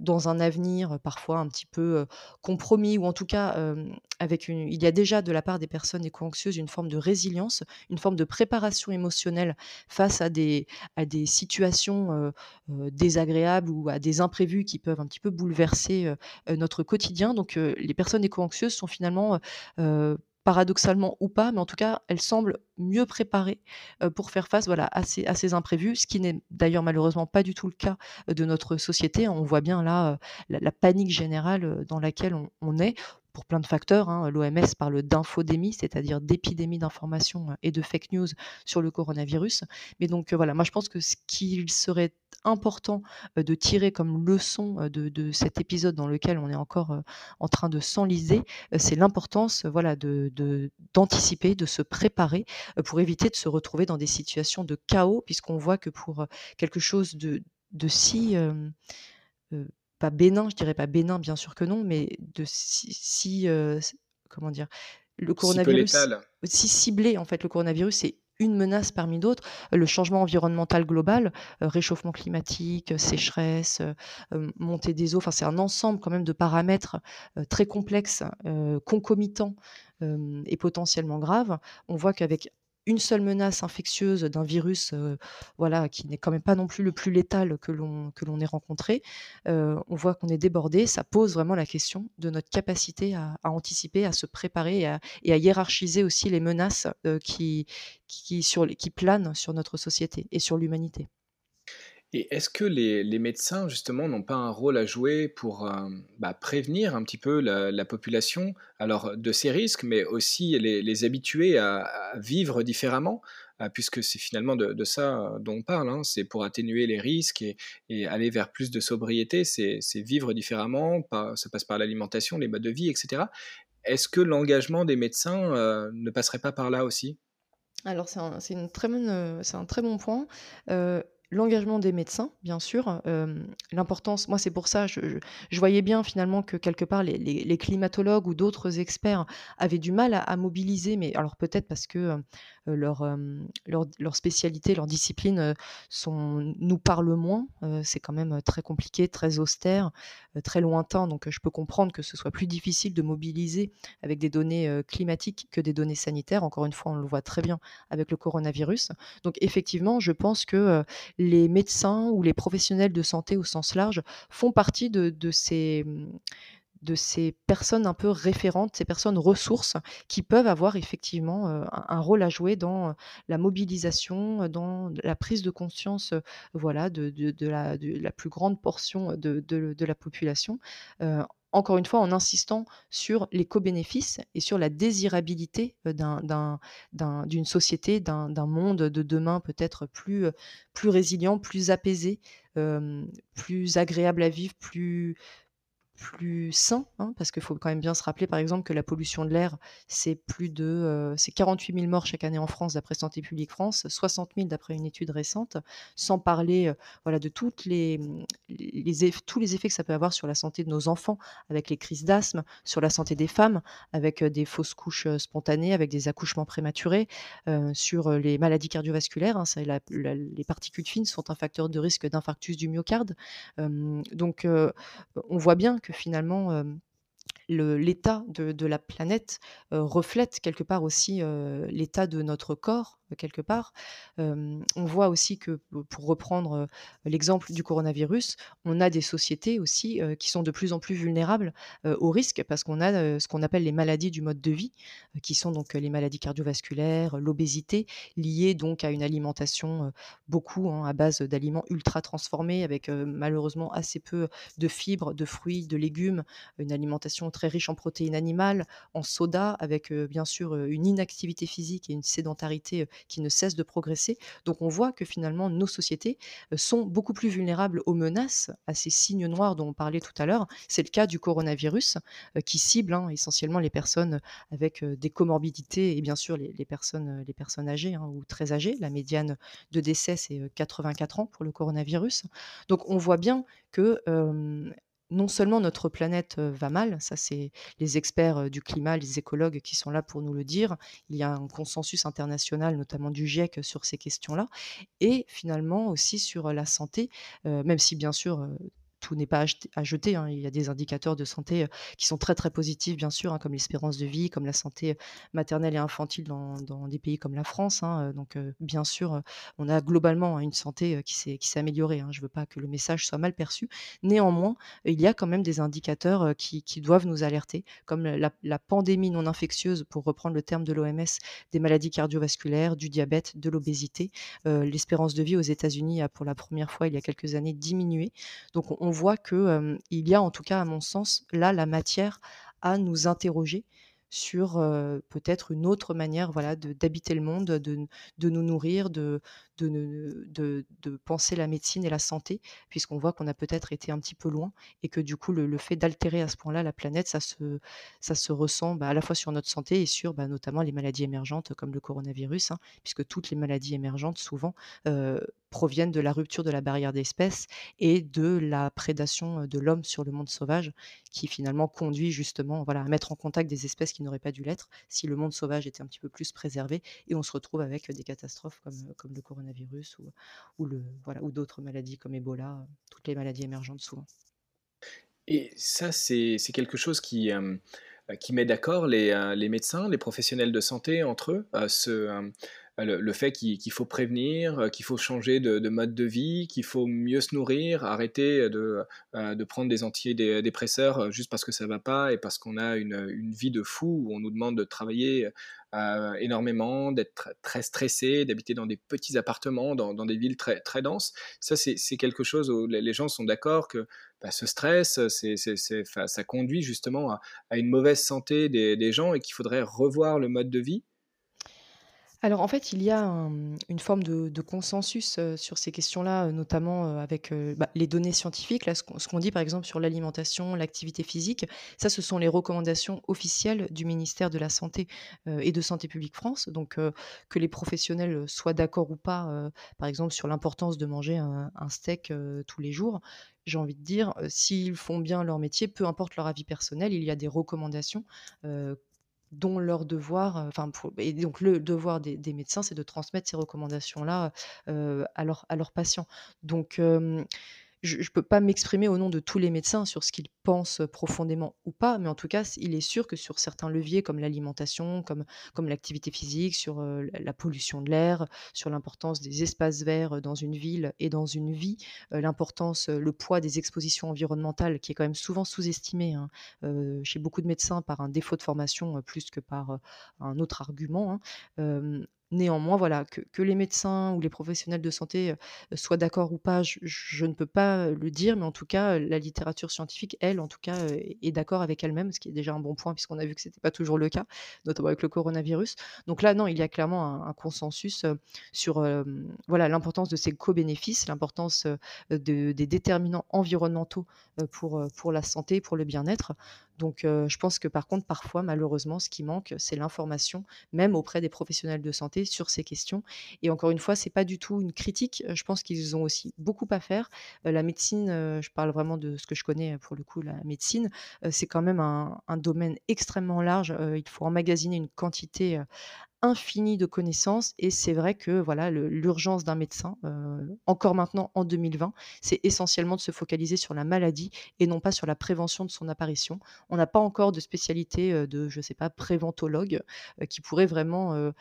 dans un avenir parfois un petit peu compromis ou en tout cas avec une il y a déjà de la part des personnes éco-anxieuses une forme de résilience, une forme de préparation émotionnelle face à des à des situations désagréables ou à des imprévus qui peuvent un petit peu bouleverser notre quotidien. Donc les personnes éco-anxieuses sont finalement paradoxalement ou pas, mais en tout cas, elle semble mieux préparée pour faire face voilà, à, ces, à ces imprévus, ce qui n'est d'ailleurs malheureusement pas du tout le cas de notre société. On voit bien là la, panique générale dans laquelle on est pour plein de facteurs. Hein. L'OMS parle d'infodémie, c'est-à-dire d'épidémie d'information et de fake news sur le coronavirus. Mais donc voilà, moi je pense que ce qu'il serait important de tirer comme leçon de, cet épisode dans lequel on est encore en train de s'enliser, c'est l'importance voilà, d'anticiper, de, se préparer pour éviter de se retrouver dans des situations de chaos, puisqu'on voit que pour quelque chose de, si pas bénin, je dirais pas bénin, bien sûr que non, mais de si, comment dire, le coronavirus, si ciblé en fait, le coronavirus, c'est une menace parmi d'autres. Le changement environnemental global, réchauffement climatique, sécheresse, montée des eaux, enfin c'est un ensemble quand même de paramètres, très complexes, concomitants, et potentiellement graves. On voit qu'avec une seule menace infectieuse d'un virus, voilà, qui n'est quand même pas non plus le plus létal que l'on ait rencontré, on voit qu'on est débordé. Ça pose vraiment la question de notre capacité à anticiper, à se préparer et à hiérarchiser aussi les menaces, qui qui sur qui planent sur notre société et sur l'humanité. Et est-ce que les médecins justement n'ont pas un rôle à jouer pour, hem, bah, prévenir un petit peu la la population, alors de ces risques, mais aussi les habituer à vivre différemment? Heu, puisque c'est finalement de ça, heu, dont on parle, hein. C'est pour atténuer les risques et aller vers plus de sobriété, c'est vivre différemment, ça passe par l'alimentation, les modes de vie et cetera. Est-ce que l'engagement des médecins, heu, ne passerait pas par là aussi? Alors c'est un très bon point. L'engagement des médecins, bien sûr, hem, l'importance moi c'est pour ça, je voyais bien finalement que quelque part les climatologues ou d'autres experts avaient du mal à mobiliser, mais alors peut-être parce que, heu, leur, hem, leur leur spécialité, leur discipline, heu, sont nous parlent moins. C'est quand même, très compliqué, très austère, très lointain, donc je peux comprendre que ce soit plus difficile de mobiliser avec des données, climatiques que des données sanitaires. Encore une fois, on le voit très bien avec le coronavirus. Donc effectivement, je pense que, les médecins ou les professionnels de santé au sens large font partie de de ces, de ces personnes un peu référentes, ces personnes ressources qui peuvent avoir effectivement, un rôle à jouer dans, la mobilisation, dans la prise de conscience, voilà, de la plus grande portion de la population. Encore une fois, en insistant sur les co-bénéfices et sur la désirabilité, d'une société, d'un monde de demain peut-être plus, résilient, plus apaisé, plus agréable à vivre, plus plus sain, hein, parce qu'il faut quand même bien se rappeler, par exemple, que la pollution de l'air, c'est plus de, heu, c'est 48 000 morts chaque année en France d'après Santé publique France, 60 000 d'après une étude récente, sans parler, heu, voilà, de toutes les, mmh, les tous les effets que ça peut avoir sur la santé de nos enfants, avec les crises d'asthme, sur la santé des femmes, avec, heu, des fausses couches, spontanées, avec des accouchements prématurés, sur, les maladies cardiovasculaires, hein, les particules fines sont un facteur de risque d'infarctus du myocarde. Donc on voit bien que finalement, hem, le l'état de la planète, reflète quelque part aussi, l'état de notre corps, quelque part. On voit aussi que, pour reprendre, l'exemple du coronavirus, on a des sociétés aussi, qui sont de plus en plus vulnérables, heu, aux risques parce qu'on a, ce qu'on appelle les maladies du mode de vie, qui sont donc, les maladies cardiovasculaires, l'obésité, liées donc à une alimentation, beaucoup, hein, à base d'aliments ultra transformés avec, heu, malheureusement assez peu de fibres, de fruits, de légumes, une alimentation très riche en protéines animales, en soda, avec, bien sûr, une inactivité physique et une sédentarité, qui ne cesse de progresser. Donc on voit que finalement nos sociétés, sont beaucoup plus vulnérables aux menaces, à ces signes noirs dont on parlait tout à l'heure. C'est le cas du coronavirus, qui cible, hein, essentiellement les personnes, avec, des comorbidités et bien sûr les personnes, les personnes âgées, hein, ou très âgées. La médiane de décès, c'est, heu, 84 ans pour le coronavirus. Donc on voit bien que, non seulement notre planète, va mal, ça c'est les experts, du climat, les écologues qui sont là pour nous le dire. Il y a un consensus international, notamment du GIEC, sur ces questions-là et finalement aussi sur, la santé, même si bien sûr, tout n'est pas à jeter, hein. Il y a des indicateurs de santé, qui sont très, très positifs bien sûr, hein, comme l'espérance de vie, comme la santé, maternelle et infantile dans des pays comme la France, hein, donc bien sûr, on a globalement, une santé, qui s'est améliorée. Je ne veux pas que le message soit mal perçu. Néanmoins, il y a quand même des indicateurs, qui doivent nous alerter, comme la pandémie non infectieuse, pour reprendre le terme de l'OMS, des maladies cardiovasculaires, du diabète, de l'obésité. L'espérance de vie aux États-Unis a pour la première fois, il y a quelques années, diminué. Donc on on voit que, il y a en tout cas à mon sens, là, la matière à nous interroger sur, peut-être une autre manière, voilà, d'habiter le monde, de de nous nourrir, de de de penser la médecine et la santé, puisqu'on voit qu'on a peut-être été un petit peu loin et que du coup le fait d'altérer à ce point-là la planète, ça se ça se ressent, bah, à la fois sur notre santé et sur, bah, notamment les maladies émergentes comme le coronavirus, hein, puisque toutes les maladies émergentes souvent, proviennent de la rupture de la barrière d'espèces et de la prédation, de l'homme sur le monde sauvage qui finalement conduit justement, voilà, à mettre en contact des espèces qui n'auraient pas dû l'être si le monde sauvage était un petit peu plus préservé et on se retrouve avec, des catastrophes comme, comme le coronavirus ou voilà, ou d'autres maladies comme Ebola, toutes les maladies émergentes souvent. Et ça, c'est quelque chose qui, qui met d'accord les, les médecins, les professionnels de santé entre eux? Le le fait qu'il faut prévenir, heu, qu'il faut changer de de mode de vie, qu'il faut mieux se nourrir, arrêter de, heu, de prendre des antidé dépresseurs, juste parce que ça va pas et parce qu'on a une, une vie de fou où on nous demande de travailler, énormément, d'être très stressé, d'habiter dans des petits appartements, dans des villes très très denses. Ça, c'est quelque chose où les gens sont d'accord que, bah, ce stress, ça conduit justement à une mauvaise santé des gens et qu'il faudrait revoir le mode de vie? Alors en fait, il y a un, une forme de consensus, heu, sur ces questions-là, heu, notamment, heu, avec, bah, les données scientifiques. Là, ce qu'on dit par exemple sur l'alimentation, l'activité physique, ça, ce sont les recommandations officielles du ministère de la Santé, et de Santé publique France. Donc, que les professionnels, soient d'accord ou pas, par exemple sur l'importance de manger un steak, tous les jours, j'ai envie de dire, s'ils font bien leur métier, peu importe leur avis personnel, il y a des recommandations, dont leur devoir, heu, enfin et donc le devoir des médecins, c'est de transmettre ces recommandations-là, heu, à leurs à leurs patients. Donc, je je peux pas m'exprimer au nom de tous les médecins sur ce qu'ils pensent profondément ou pas, mais en tout cas, il est sûr que sur certains leviers comme l'alimentation, comme comme l'activité physique, sur, heu, la pollution de l'air, sur l'importance des espaces verts, dans une ville et dans une vie, heu, l'importance, le poids des expositions environnementales qui est quand même souvent sous-estimé, hein, chez beaucoup de médecins par un défaut de formation, plus que par, un autre argument, hein. Néanmoins, voilà, que les médecins ou les professionnels de santé, heu, soient d'accord ou pas, je ne peux pas le dire, mais en tout cas, la littérature scientifique, elle, en tout cas, est d'accord avec elle-même, ce qui est déjà un bon point puisqu'on a vu que c'était pas toujours le cas, notamment avec le coronavirus. Donc là, non, il y a clairement un consensus, sur, l'importance de ces co-bénéfices, l'importance, des déterminants environnementaux, pour, pour la santé, pour le bien-être. Donc, je pense que par contre, parfois, malheureusement, ce qui manque, c'est l'information, même auprès des professionnels de santé sur ces questions et encore une fois, c'est pas du tout une critique, je pense qu'ils ont aussi beaucoup à faire. La médecine, je parle vraiment de ce que je connais, pour le coup, la médecine, c'est quand même un domaine extrêmement large, il faut emmagasiner une quantité, heu, infinie de connaissances et c'est vrai que, voilà, l'urgence d'un médecin, heu, encore maintenant en 2020, c'est essentiellement de se focaliser sur la maladie et non pas sur la prévention de son apparition. On n'a pas encore de spécialité, heu, de, je sais pas, préventologue, heu, qui pourrait vraiment,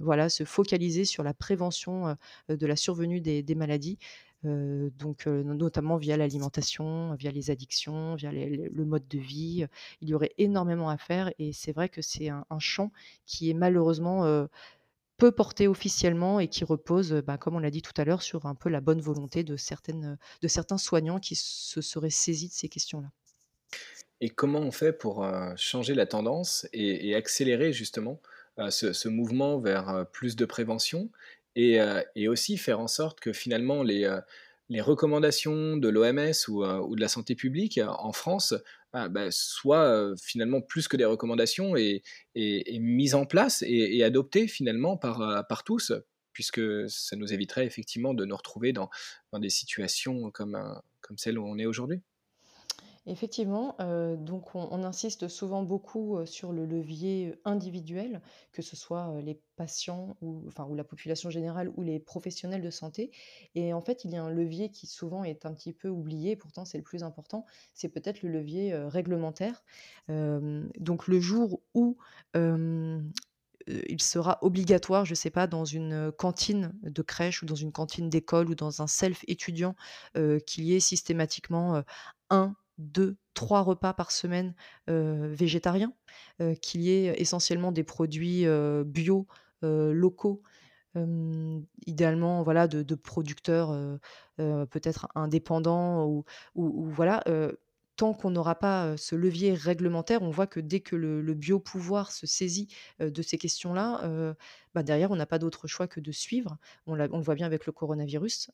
voilà, se focaliser sur la prévention, de la survenue des maladies, donc, notamment via l'alimentation, via les addictions, via les les le mode de vie, il y aurait énormément à faire et c'est vrai que c'est un un champ qui est malheureusement, heu, peu porté officiellement et qui repose, bah, comme on l'a dit tout à l'heure, sur un peu la bonne volonté de certaines, de certains soignants qui se seraient saisis de ces questions-là. Et comment on fait pour, changer la tendance et et accélérer justement, ce ce mouvement vers, plus de prévention? Et heu, et aussi faire en sorte que finalement les, les recommandations de l'OMS ou, heu, ou de la santé publique en France, ah bah, soient, finalement plus que des recommandations et mises en place et adoptées finalement par, par tous? Puisque ça nous éviterait effectivement de nous retrouver dans dans des situations comme, comme celle où on est aujourd'hui. Effectivement, heu, donc on insiste souvent beaucoup, heu, sur le levier, individuel, que ce soit, les patients ou la population générale ou les professionnels de santé et en fait, il y a un levier qui souvent est un petit peu oublié, pourtant c'est le plus important, c'est peut-être le levier, réglementaire. Donc le jour où, il sera obligatoire, je sais pas, dans une, cantine de crèche ou dans une cantine d'école ou dans un self étudiant, qu'il y ait systématiquement, heu, 1-2-3 repas par semaine, végétariens, qu'il y ait essentiellement des produits, bio, locaux, idéalement, voilà, de producteurs, peut-être indépendants ou voilà, qu'on n'aura pas, ce levier réglementaire, on voit que dès que le le biopouvoir se saisit, de ces questions-là, bah, derrière, on n'a pas d'autre choix que de suivre. On le voit bien avec le coronavirus,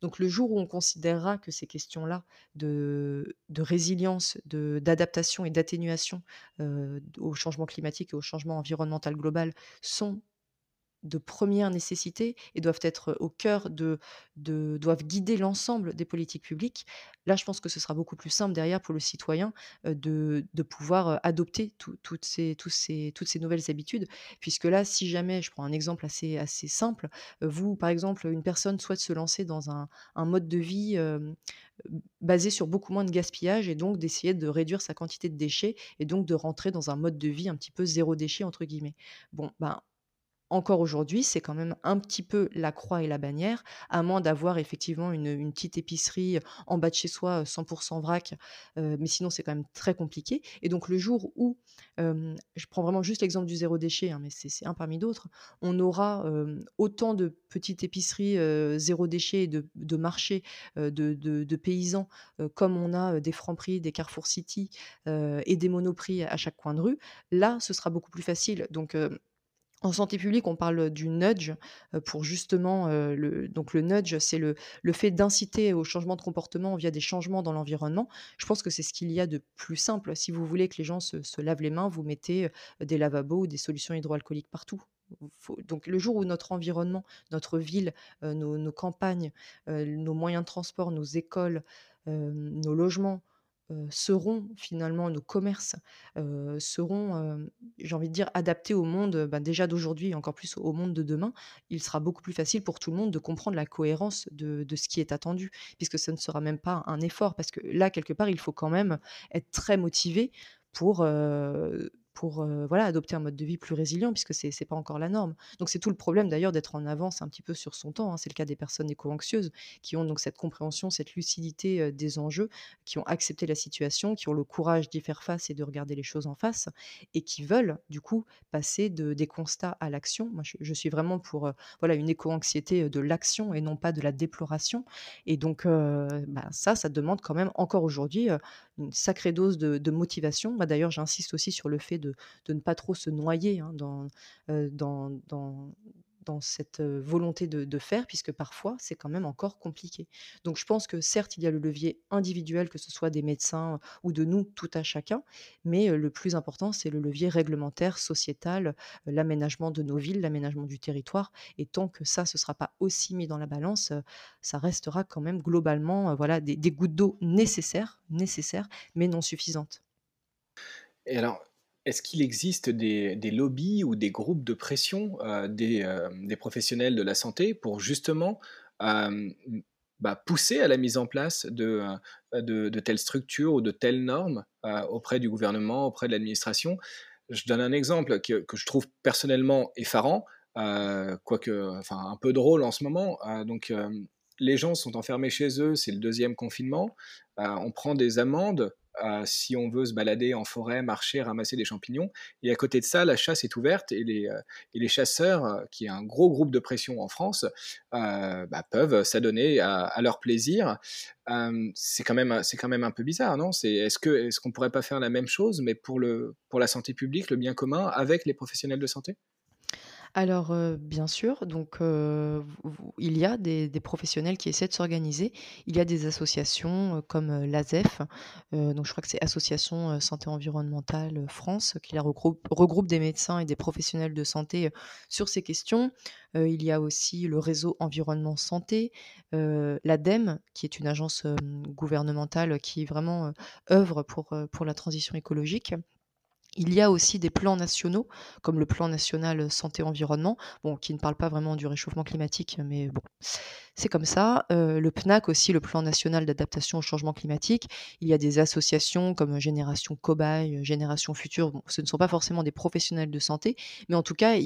donc le jour où on considérera que ces questions-là de résilience, d'adaptation et d'atténuation, au changement climatique et au changement environnemental global sont de première nécessité et doivent être au cœur de doivent guider l'ensemble des politiques publiques. Là, je pense que ce sera beaucoup plus simple derrière pour le citoyen, de de pouvoir, adopter tout toutes ces tous ces toutes ces nouvelles habitudes. Puisque là, si jamais je prends un exemple assez assez simple, vous, par exemple, une personne souhaite se lancer dans un un mode de vie, basé sur beaucoup moins de gaspillage et donc d'essayer de réduire sa quantité de déchets et donc de rentrer dans un mode de vie un petit peu «zéro déchet» entre guillemets. Bon, ben, encore aujourd'hui, c'est quand même un petit peu la croix et la bannière, à moins d'avoir effectivement une, petite épicerie en bas de chez soi, heu, 100% vrac, heu, mais sinon c'est quand même très compliqué et donc le jour où, hem, je prends vraiment juste l'exemple du zéro déchet, hein, mais c'est un parmi d'autres, on aura, autant de petites épiceries, 0 déchet et de marchés, de paysans, comme on a, des Franprix, des Carrefour City, et des Monoprix à chaque coin de rue. Là, ce sera beaucoup plus facile donc en santé publique, on parle du nudge, pour justement, le nudge, c'est le le fait d'inciter au changement de comportement via des changements dans l'environnement. Je pense que c'est ce qu'il y a de plus simple. Si vous voulez que les gens se se lavent les mains, vous mettez, des lavabos ou des solutions hydroalcooliques partout. Donc le jour où notre environnement, notre ville, nos campagnes, nos moyens de transport, nos écoles, nos logements seront finalement nos commerces, seront, j'ai envie de dire adaptés au monde, bah, déjà d'aujourd'hui et encore plus au monde de demain, il sera beaucoup plus facile pour tout le monde de comprendre la cohérence de de ce qui est attendu. Puisque ce ne sera même pas un effort parce que là, quelque part, il faut quand même être très motivé pour, pour, heu, voilà, adopter un mode de vie plus résilient puisque c'est c'est pas encore la norme. Donc c'est tout le problème d'ailleurs d'être en avance un petit peu sur son temps, hein. C'est le cas des personnes éco-anxieuses qui ont donc cette compréhension, cette lucidité, heu, des enjeux, qui ont accepté la situation, qui ont le courage d'y faire face et de regarder les choses en face et qui veulent du coup passer de des constats à l'action. Moi je suis vraiment pour, heu, voilà, une éco-anxiété, de l'action et non pas de la déploration et donc bah, ça, ça demande quand même encore aujourd'hui, une sacrée dose de motivation. D'ailleurs, j'insiste aussi sur le fait de ne pas trop se noyer, hein, dans, dans dans cette, volonté de faire puisque parfois c'est quand même encore compliqué. Donc je pense que certes, il y a le levier individuel, que ce soit des médecins ou de nous, tout à chacun, mais le plus important, c'est le levier réglementaire, sociétal, l'aménagement de nos villes, l'aménagement du territoire et tant que ça, ce sera pas aussi mis dans la balance, ça restera quand même globalement, voilà, des des gouttes d'eau nécessaires nécessaires, mais non suffisantes. Et alors, est-ce qu'il existe des des lobbies ou des groupes de pression, des, hem, des professionnels de la santé pour justement, mmh, bah, pousser à la mise en place de, de telles structures ou de telles normes, auprès du gouvernement, auprès de l'administration? Je donne un exemple que que je trouve personnellement effarant, quoique, enfin un peu drôle en ce moment, donc les gens sont enfermés chez eux, c'est le deuxième confinement, on prend des amendes euh, si on veut se balader en forêt, marcher, ramasser des champignons. Et à côté de ça, la chasse est ouverte et les, euh, chasseurs, euh, qui est un gros groupe de pression en France, bah, peuvent s'adonner à, leur plaisir. C'est quand même quand même un peu bizarre, non? Est-ce que est-ce qu'on pourrait pas faire la même chose, mais pour la santé publique, le bien commun, avec les professionnels de santé? Alors, heu, bien sûr, donc heu, v il y a des professionnels qui essaient de s'organiser. Il y a des associations, heu, comme, l'ASEF, donc je crois que c'est Association, Santé Environnementale, France, qui regroupe des médecins et des professionnels de santé, sur ces questions. Il y a aussi le réseau Environnement Santé, l'ADEME, qui est une agence, gouvernementale qui vraiment, œuvre pour la transition écologique. Il y a aussi des plans nationaux, comme le plan national santé-environnement, qui ne parle pas vraiment du réchauffement climatique, mais bon, c'est comme ça. Heu, le PNAC aussi, le plan national d'adaptation au changement climatique. Il y a des associations comme Génération Cobaye, Génération Future. Ce ne sont pas forcément des professionnels de santé, mais en tout cas,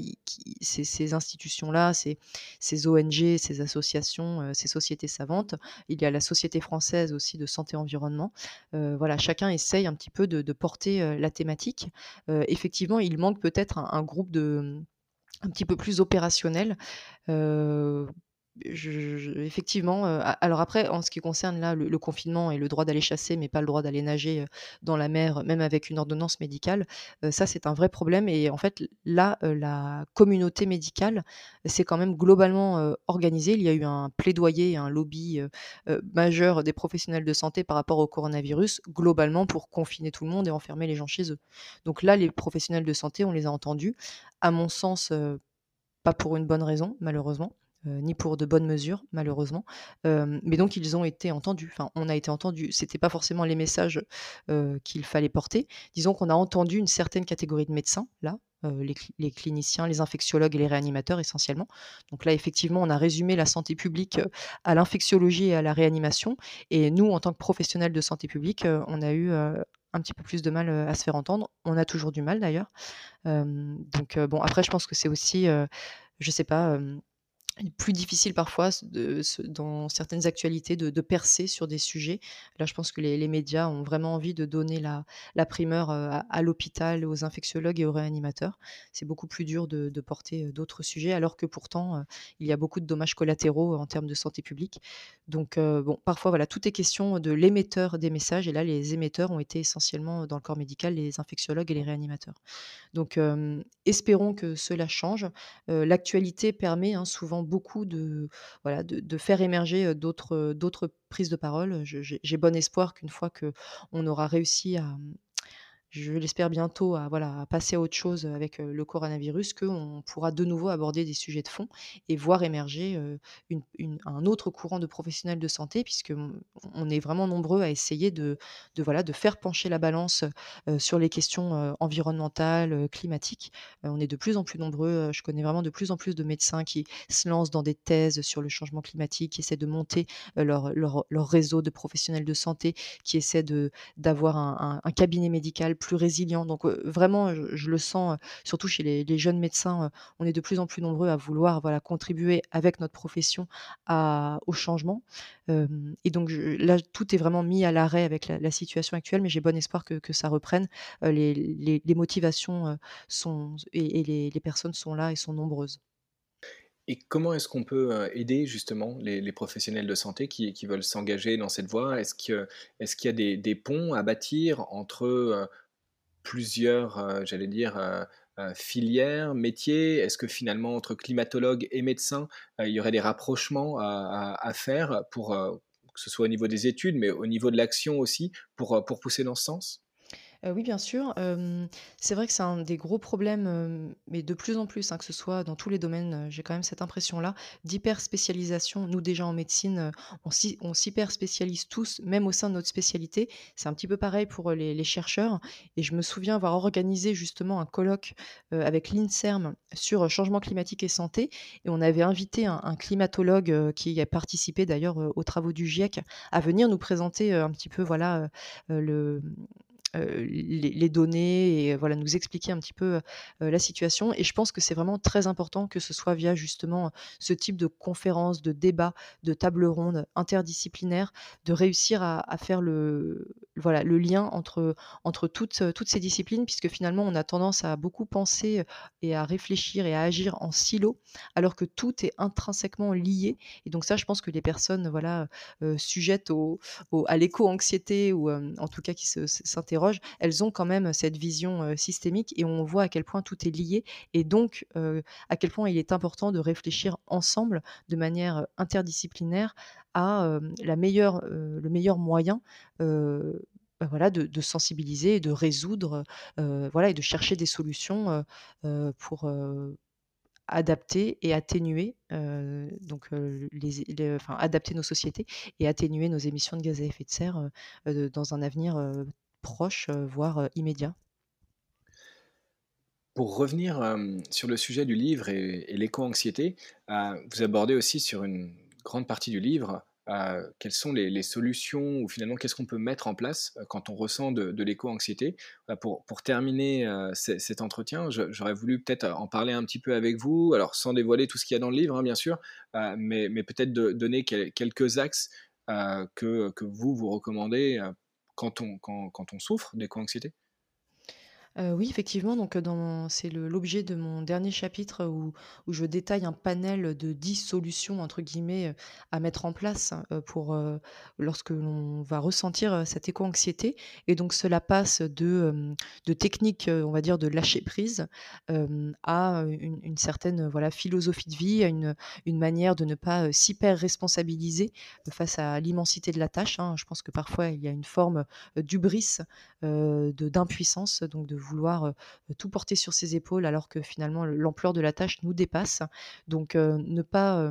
ces institutions-là, ces ONG, ces associations, heu, ces sociétés savantes. Il y a la Société française aussi de santé-environnement. Heu, voilà, chacun essaye un petit peu de porter, la thématique. Effectivement, il manque peut-être un groupe de, mmh, un petit peu plus opérationnel, effectivement, heu, a alors après, en ce qui concerne là, le confinement et le droit d'aller chasser, mais pas le droit d'aller nager, heu, dans la mer, même avec une ordonnance médicale, heu, ça, c'est un vrai problème et en fait, là, la communauté médicale s'est quand même globalement, organisée. Il y a eu un plaidoyer, un lobby, majeur des professionnels de santé par rapport au coronavirus, globalement pour confiner tout le monde et enfermer les gens chez eux. Donc là, les professionnels de santé, on les a entendus. À mon sens, pas pour une bonne raison, malheureusement. Ni pour de bonnes mesures, malheureusement. mais donc ils ont été entendus. Enfin, on a été entendus. C'était pas forcément les messages qu'il fallait porter. Disons qu'on a entendu une certaine catégorie de médecins là, les, cliniciens, les infectiologues et les réanimateurs essentiellement. Donc là, effectivement, on a résumé la santé publique à l'infectiologie et à la réanimation. Et nous, en tant que professionnels de santé publique, on a eu un petit peu plus de mal à se faire entendre. On a toujours du mal d'ailleurs. donc bon, après, je pense que c'est aussi, je sais pas, plus difficile parfois dans certaines actualités de, percer sur des sujets. Là, je pense que les, médias ont vraiment envie de donner la, primeur à, à l'hôpital, aux infectiologues et aux réanimateurs. C'est beaucoup plus dur de, porter d'autres sujets, alors que pourtant, il y a beaucoup de dommages collatéraux en termes de santé publique. Donc, bon, parfois, voilà, tout est question de l'émetteur des messages. Et là, les émetteurs ont été essentiellement dans le corps médical, les infectiologues et les réanimateurs. Donc, espérons que cela change. L'actualité permet hein, souvent beaucoup de, voilà, de, faire émerger d'autres, d'autres prises de parole. J'ai bon espoir qu'une fois qu'on aura réussi à, je l'espère bientôt, à, voilà, passer à autre chose avec le coronavirus, qu'on pourra de nouveau aborder des sujets de fond et voir émerger un autre courant de professionnels de santé, puisque on est vraiment nombreux à essayer de, de, voilà, de faire pencher la balance sur les questions environnementales, climatiques. on est de plus en plus nombreux. je connais vraiment de plus en plus de médecins qui se lancent dans des thèses sur le changement climatique, qui essaient de monter leur, leur, leur, réseau de professionnels de santé, qui essaient d'avoir un cabinet médical plus résilient. Donc vraiment, je, le sens, surtout chez les, jeunes médecins, on est de plus en plus nombreux à vouloir voilà, contribuer avec notre profession au changement. et donc là, tout est vraiment mis à l'arrêt avec la, situation actuelle, mais j'ai bon espoir que, ça reprenne. les, motivations sont, et, les personnes sont là et sont nombreuses. Et comment est-ce qu'on peut aider justement les, professionnels de santé qui, veulent s'engager dans cette voie? Est-ce qu'il y a des, ponts à bâtir entre plusieurs, euh, j'allais dire, euh, euh, filières, métiers? Est-ce que finalement, entre climatologues et médecins, il y aurait des rapprochements à, faire pour que ce soit au niveau des études, mais au niveau de l'action aussi, pour pousser dans ce sens? Oui, bien sûr. c'est vrai que c'est un des gros problèmes, mais de plus en plus, hein, que ce soit dans tous les domaines, j'ai quand même cette impression-là, d'hyper spécialisation. Nous, déjà en médecine, on s'hyper spécialise tous, même au sein de notre spécialité. C'est un petit peu pareil pour les, chercheurs. Et je me souviens avoir organisé justement un colloque avec l'INSERM sur changement climatique et santé. Et on avait invité un, climatologue qui a participé d'ailleurs aux travaux du GIEC à venir nous présenter un petit peu voilà le les, données et voilà nous expliquer un petit peu la situation. Et je pense que c'est vraiment très important que ce soit via justement ce type de conférences, de débats, de tables rondes interdisciplinaires, de réussir à, faire le voilà le lien entre entre toutes toutes ces disciplines, puisque finalement on a tendance à beaucoup penser et à réfléchir et à agir en silo, alors que tout est intrinsèquement lié. Et donc ça, je pense que les personnes voilà sujettes au, à l'éco-anxiété ou en tout cas qui s'interrogent elles ont quand même cette vision systémique et on voit à quel point tout est lié et donc à quel point il est important de réfléchir ensemble de manière interdisciplinaire à la meilleure, le meilleur moyen bah, voilà, de, sensibiliser et de résoudre voilà, et de chercher des solutions pour adapter et atténuer donc les, enfin, adapter nos sociétés et atténuer nos émissions de gaz à effet de serre dans un avenir proche, voire immédiat. Pour revenir sur le sujet du livre et, l'éco-anxiété, vous abordez aussi sur une grande partie du livre quelles sont les, solutions ou finalement qu'est-ce qu'on peut mettre en place quand on ressent de, l'éco-anxiété. pour, pour, terminer cet entretien, j'aurais voulu peut-être en parler un petit peu avec vous, alors sans dévoiler tout ce qu'il y a dans le livre, hein, bien sûr, mais, mais peut-être donner quelques axes que, que, vous, vous recommandez quand on, quand, quand on souffre d'éco-anxiété oui, effectivement, donc, c'est l'objet de mon dernier chapitre où je détaille un panel de 10 «solutions» entre guillemets, à mettre en place, pour, lorsque l'on va ressentir, cette éco-anxiété et donc cela passe de, de techniques, on va dire de lâcher prise, à une certaine, voilà, philosophie de vie, à une une manière de ne pas, s'hyper responsabiliser, face à l'immensité de la tâche, hein. Je pense que parfois il y a une forme, d'hubris, de d'impuissance, donc de vouloir, tout porter sur ses épaules alors que finalement l'ampleur de la tâche nous dépasse. Donc ne pas,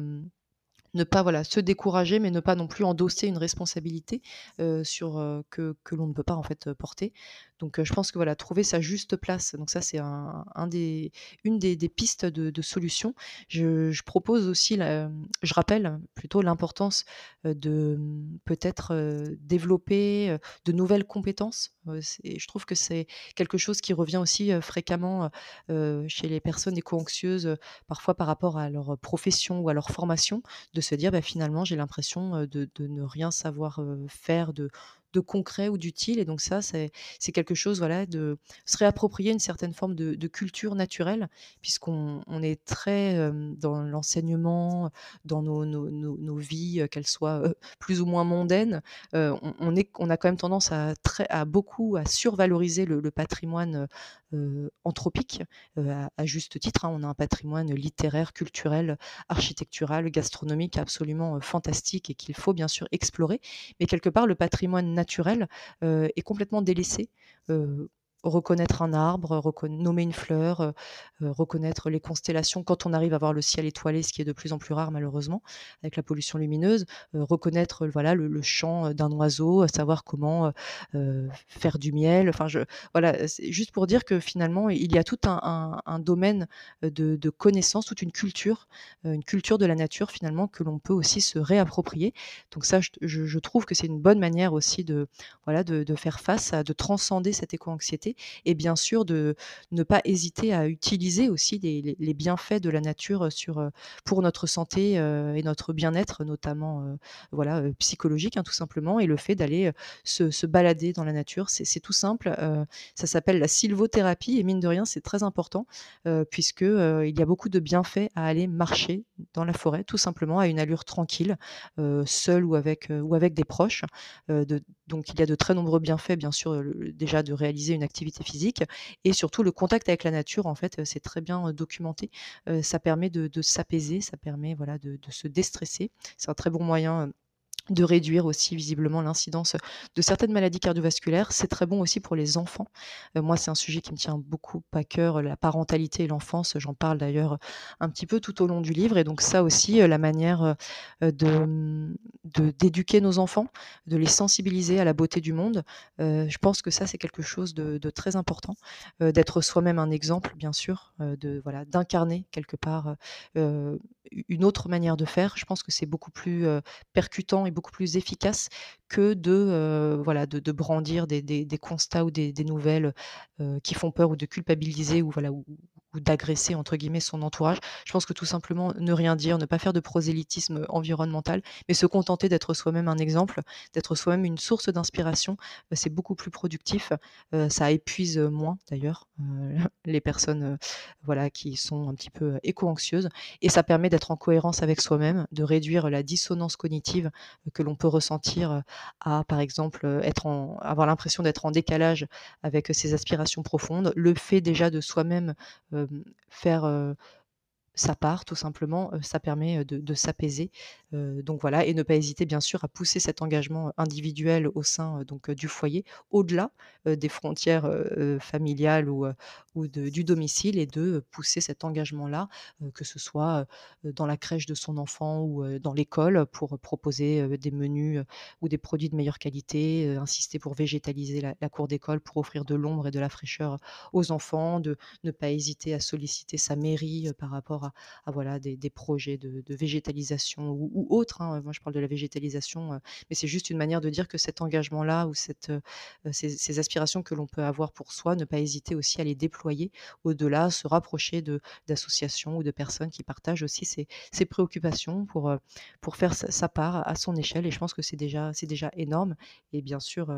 ne pas se décourager, mais ne pas non plus endosser une responsabilité que, que l'on ne peut pas en fait porter. Donc je pense que voilà, trouver sa juste place. Donc ça c'est un, des, une des, pistes de, de solution. Je, propose aussi, je rappelle plutôt l'importance de mmh, peut-être développer de nouvelles compétences. Et je trouve que c'est quelque chose qui revient aussi fréquemment chez les personnes éco-anxieuses, parfois par rapport à leur profession ou à leur formation, de se dire bah, finalement j'ai l'impression de, de, ne rien savoir faire, de, de concret ou d'utile. Et donc ça, c'est quelque chose, voilà, de se réapproprier une certaine forme de, culture naturelle, puisqu'on on est très dans l'enseignement, dans nos, nos, nos, vies, qu'elles soient plus ou moins mondaines. on, est, on a quand même tendance à, très, à beaucoup à survaloriser le, patrimoine anthropique, à, juste titre. Hein. On a un patrimoine littéraire, culturel, architectural, gastronomique absolument fantastique et qu'il faut bien sûr explorer. Mais quelque part, le patrimoine naturel est complètement délaissé reconnaître un arbre, nommer une fleur, reconnaître les constellations quand on arrive à voir le ciel étoilé, ce qui est de plus en plus rare malheureusement avec la pollution lumineuse, reconnaître voilà le, chant d'un oiseau, savoir comment faire du miel. Enfin, je, voilà, c'est juste pour dire que finalement il y a tout un, domaine de, connaissances, toute une culture, une culture de la nature finalement que l'on peut aussi se réapproprier. Donc ça, je, trouve que c'est une bonne manière aussi de voilà de, faire face de transcender cette éco-anxiété et bien sûr de ne pas hésiter à utiliser aussi les, bienfaits de la nature sur, pour notre santé et notre bien-être, notamment voilà, psychologique hein, tout simplement, et le fait d'aller se, balader dans la nature. C'est tout simple, ça s'appelle la sylvothérapie et mine de rien c'est très important puisque il y a beaucoup de bienfaits à aller marcher dans la forêt, tout simplement à une allure tranquille, seul ou avec, ou avec des proches. Donc il y a de très nombreux bienfaits, bien sûr, déjà de réaliser une activité physique et surtout le contact avec la nature en fait c'est très bien documenté. Ça permet de, s'apaiser ça permet voilà de, de se déstresser. C'est un très bon moyen de réduire aussi visiblement l'incidence de certaines maladies cardiovasculaires. C'est très bon aussi pour les enfants. Euh, moi, c'est un sujet qui me tient beaucoup à cœur, la parentalité et l'enfance. J'en parle d'ailleurs un petit peu tout au long du livre. Et donc ça aussi, euh, la manière euh, de d'éduquer nos enfants, de les sensibiliser à la beauté du monde. je pense que ça, c'est quelque chose de, très important. D'être soi-même un exemple, bien sûr, de voilà, d'incarner quelque part une autre manière de faire. Je pense que c'est beaucoup plus percutant et beaucoup plus efficace que de, voilà, de, brandir des, constats ou des, nouvelles qui font peur ou de culpabiliser ou, voilà, ou, d'agresser entre guillemets son entourage. Je pense que tout simplement ne rien dire, ne pas faire de prosélytisme environnemental, mais se contenter d'être soi-même un exemple, d'être soi-même une source d'inspiration, c'est beaucoup plus productif. ça épuise moins d'ailleurs [LAUGHS] les personnes voilà qui sont un petit peu éco-anxieuses et ça permet d'être en cohérence avec soi-même, de réduire la dissonance cognitive que l'on peut ressentir à, par exemple, être en, avoir l'impression d'être en décalage avec ses aspirations profondes. Le fait déjà de soi-même faire sa part, tout simplement, ça permet de, s'apaiser. donc voilà, et ne pas hésiter bien sûr à pousser cet engagement individuel au sein donc du foyer, au-delà des frontières familiales ou, ou du domicile, et de pousser cet engagement-là, que ce soit dans la crèche de son enfant ou dans l'école, pour proposer des menus ou des produits de meilleure qualité, insister pour végétaliser la, la cour d'école, pour offrir de l'ombre et de la fraîcheur aux enfants, de ne pas hésiter à solliciter sa mairie par rapport à à, voilà, des, projets de, végétalisation ou, autres. Hein. Moi, je parle de la végétalisation, euh, mais c'est juste une manière de dire que cet engagement-là ou cette, euh, ces, aspirations que l'on peut avoir pour soi, ne pas hésiter aussi à les déployer au-delà, se rapprocher d'associations ou de personnes qui partagent aussi ces, préoccupations pour, euh, pour faire sa, part à son échelle. Et je pense que c'est déjà, c'est déjà énorme. Et bien sûr,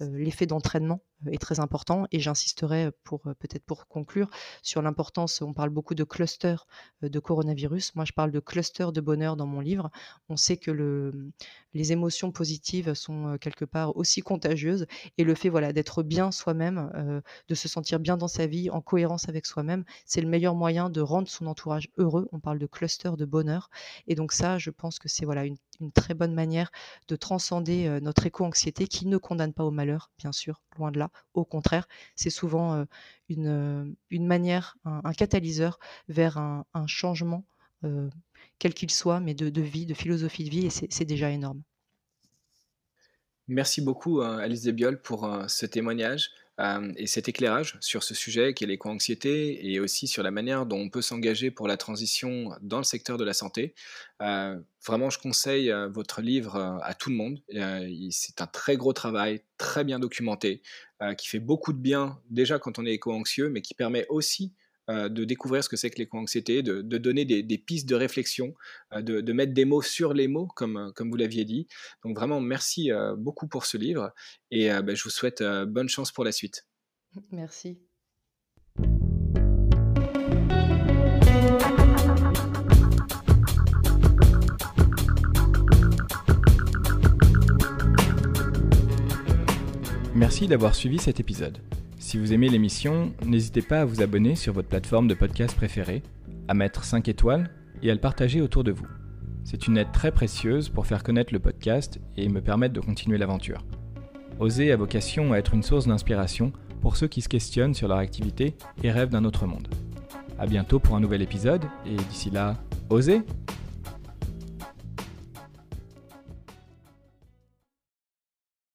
l'effet d'entraînement est très important et j'insisterai pour peut-être pour conclure sur l'importance, on parle beaucoup de clusters de coronavirus, moi je parle de clusters de bonheur dans mon livre. On sait que le, les émotions positives sont quelque part aussi contagieuses et le fait voilà d'être bien soi-même, de se sentir bien dans sa vie, en cohérence avec soi-même, c'est le meilleur moyen de rendre son entourage heureux. On parle de cluster de bonheur et donc ça, je pense que c'est voilà une, une très bonne manière de transcender notre éco-anxiété qui ne condamne pas au malheur, bien sûr, loin de là. Au contraire, c'est souvent une, une manière, un, catalyseur vers un, changement, quel qu'il soit, mais de, de, vie, de philosophie de vie, et c'est déjà énorme. Merci beaucoup, Alice Debiol, pour ce témoignage. Euh, et cet éclairage sur ce sujet qui est l'éco-anxiété et aussi sur la manière dont on peut s'engager pour la transition dans le secteur de la santé. Euh, vraiment, je conseille euh, votre livre à tout le monde. c'est un très gros travail, très bien documenté, qui fait beaucoup de bien déjà quand on est éco-anxieux, mais qui permet aussi euh, de découvrir ce que c'est que l'éco-anxiété, de, donner des, pistes de réflexion, euh, de, mettre des mots sur les mots, comme, euh, comme vous l'aviez dit. Donc vraiment, merci beaucoup pour ce livre et ben, je vous souhaite bonne chance pour la suite. Merci. Merci d'avoir suivi cet épisode. Si vous aimez l'émission, n'hésitez pas à vous abonner sur votre plateforme de podcast préférée, à mettre 5 étoiles et à le partager autour de vous. C'est une aide très précieuse pour faire connaître le podcast et me permettre de continuer l'aventure. Oser a vocation à être une source d'inspiration pour ceux qui se questionnent sur leur activité et rêvent d'un autre monde. A bientôt pour un nouvel épisode et d'ici là, osez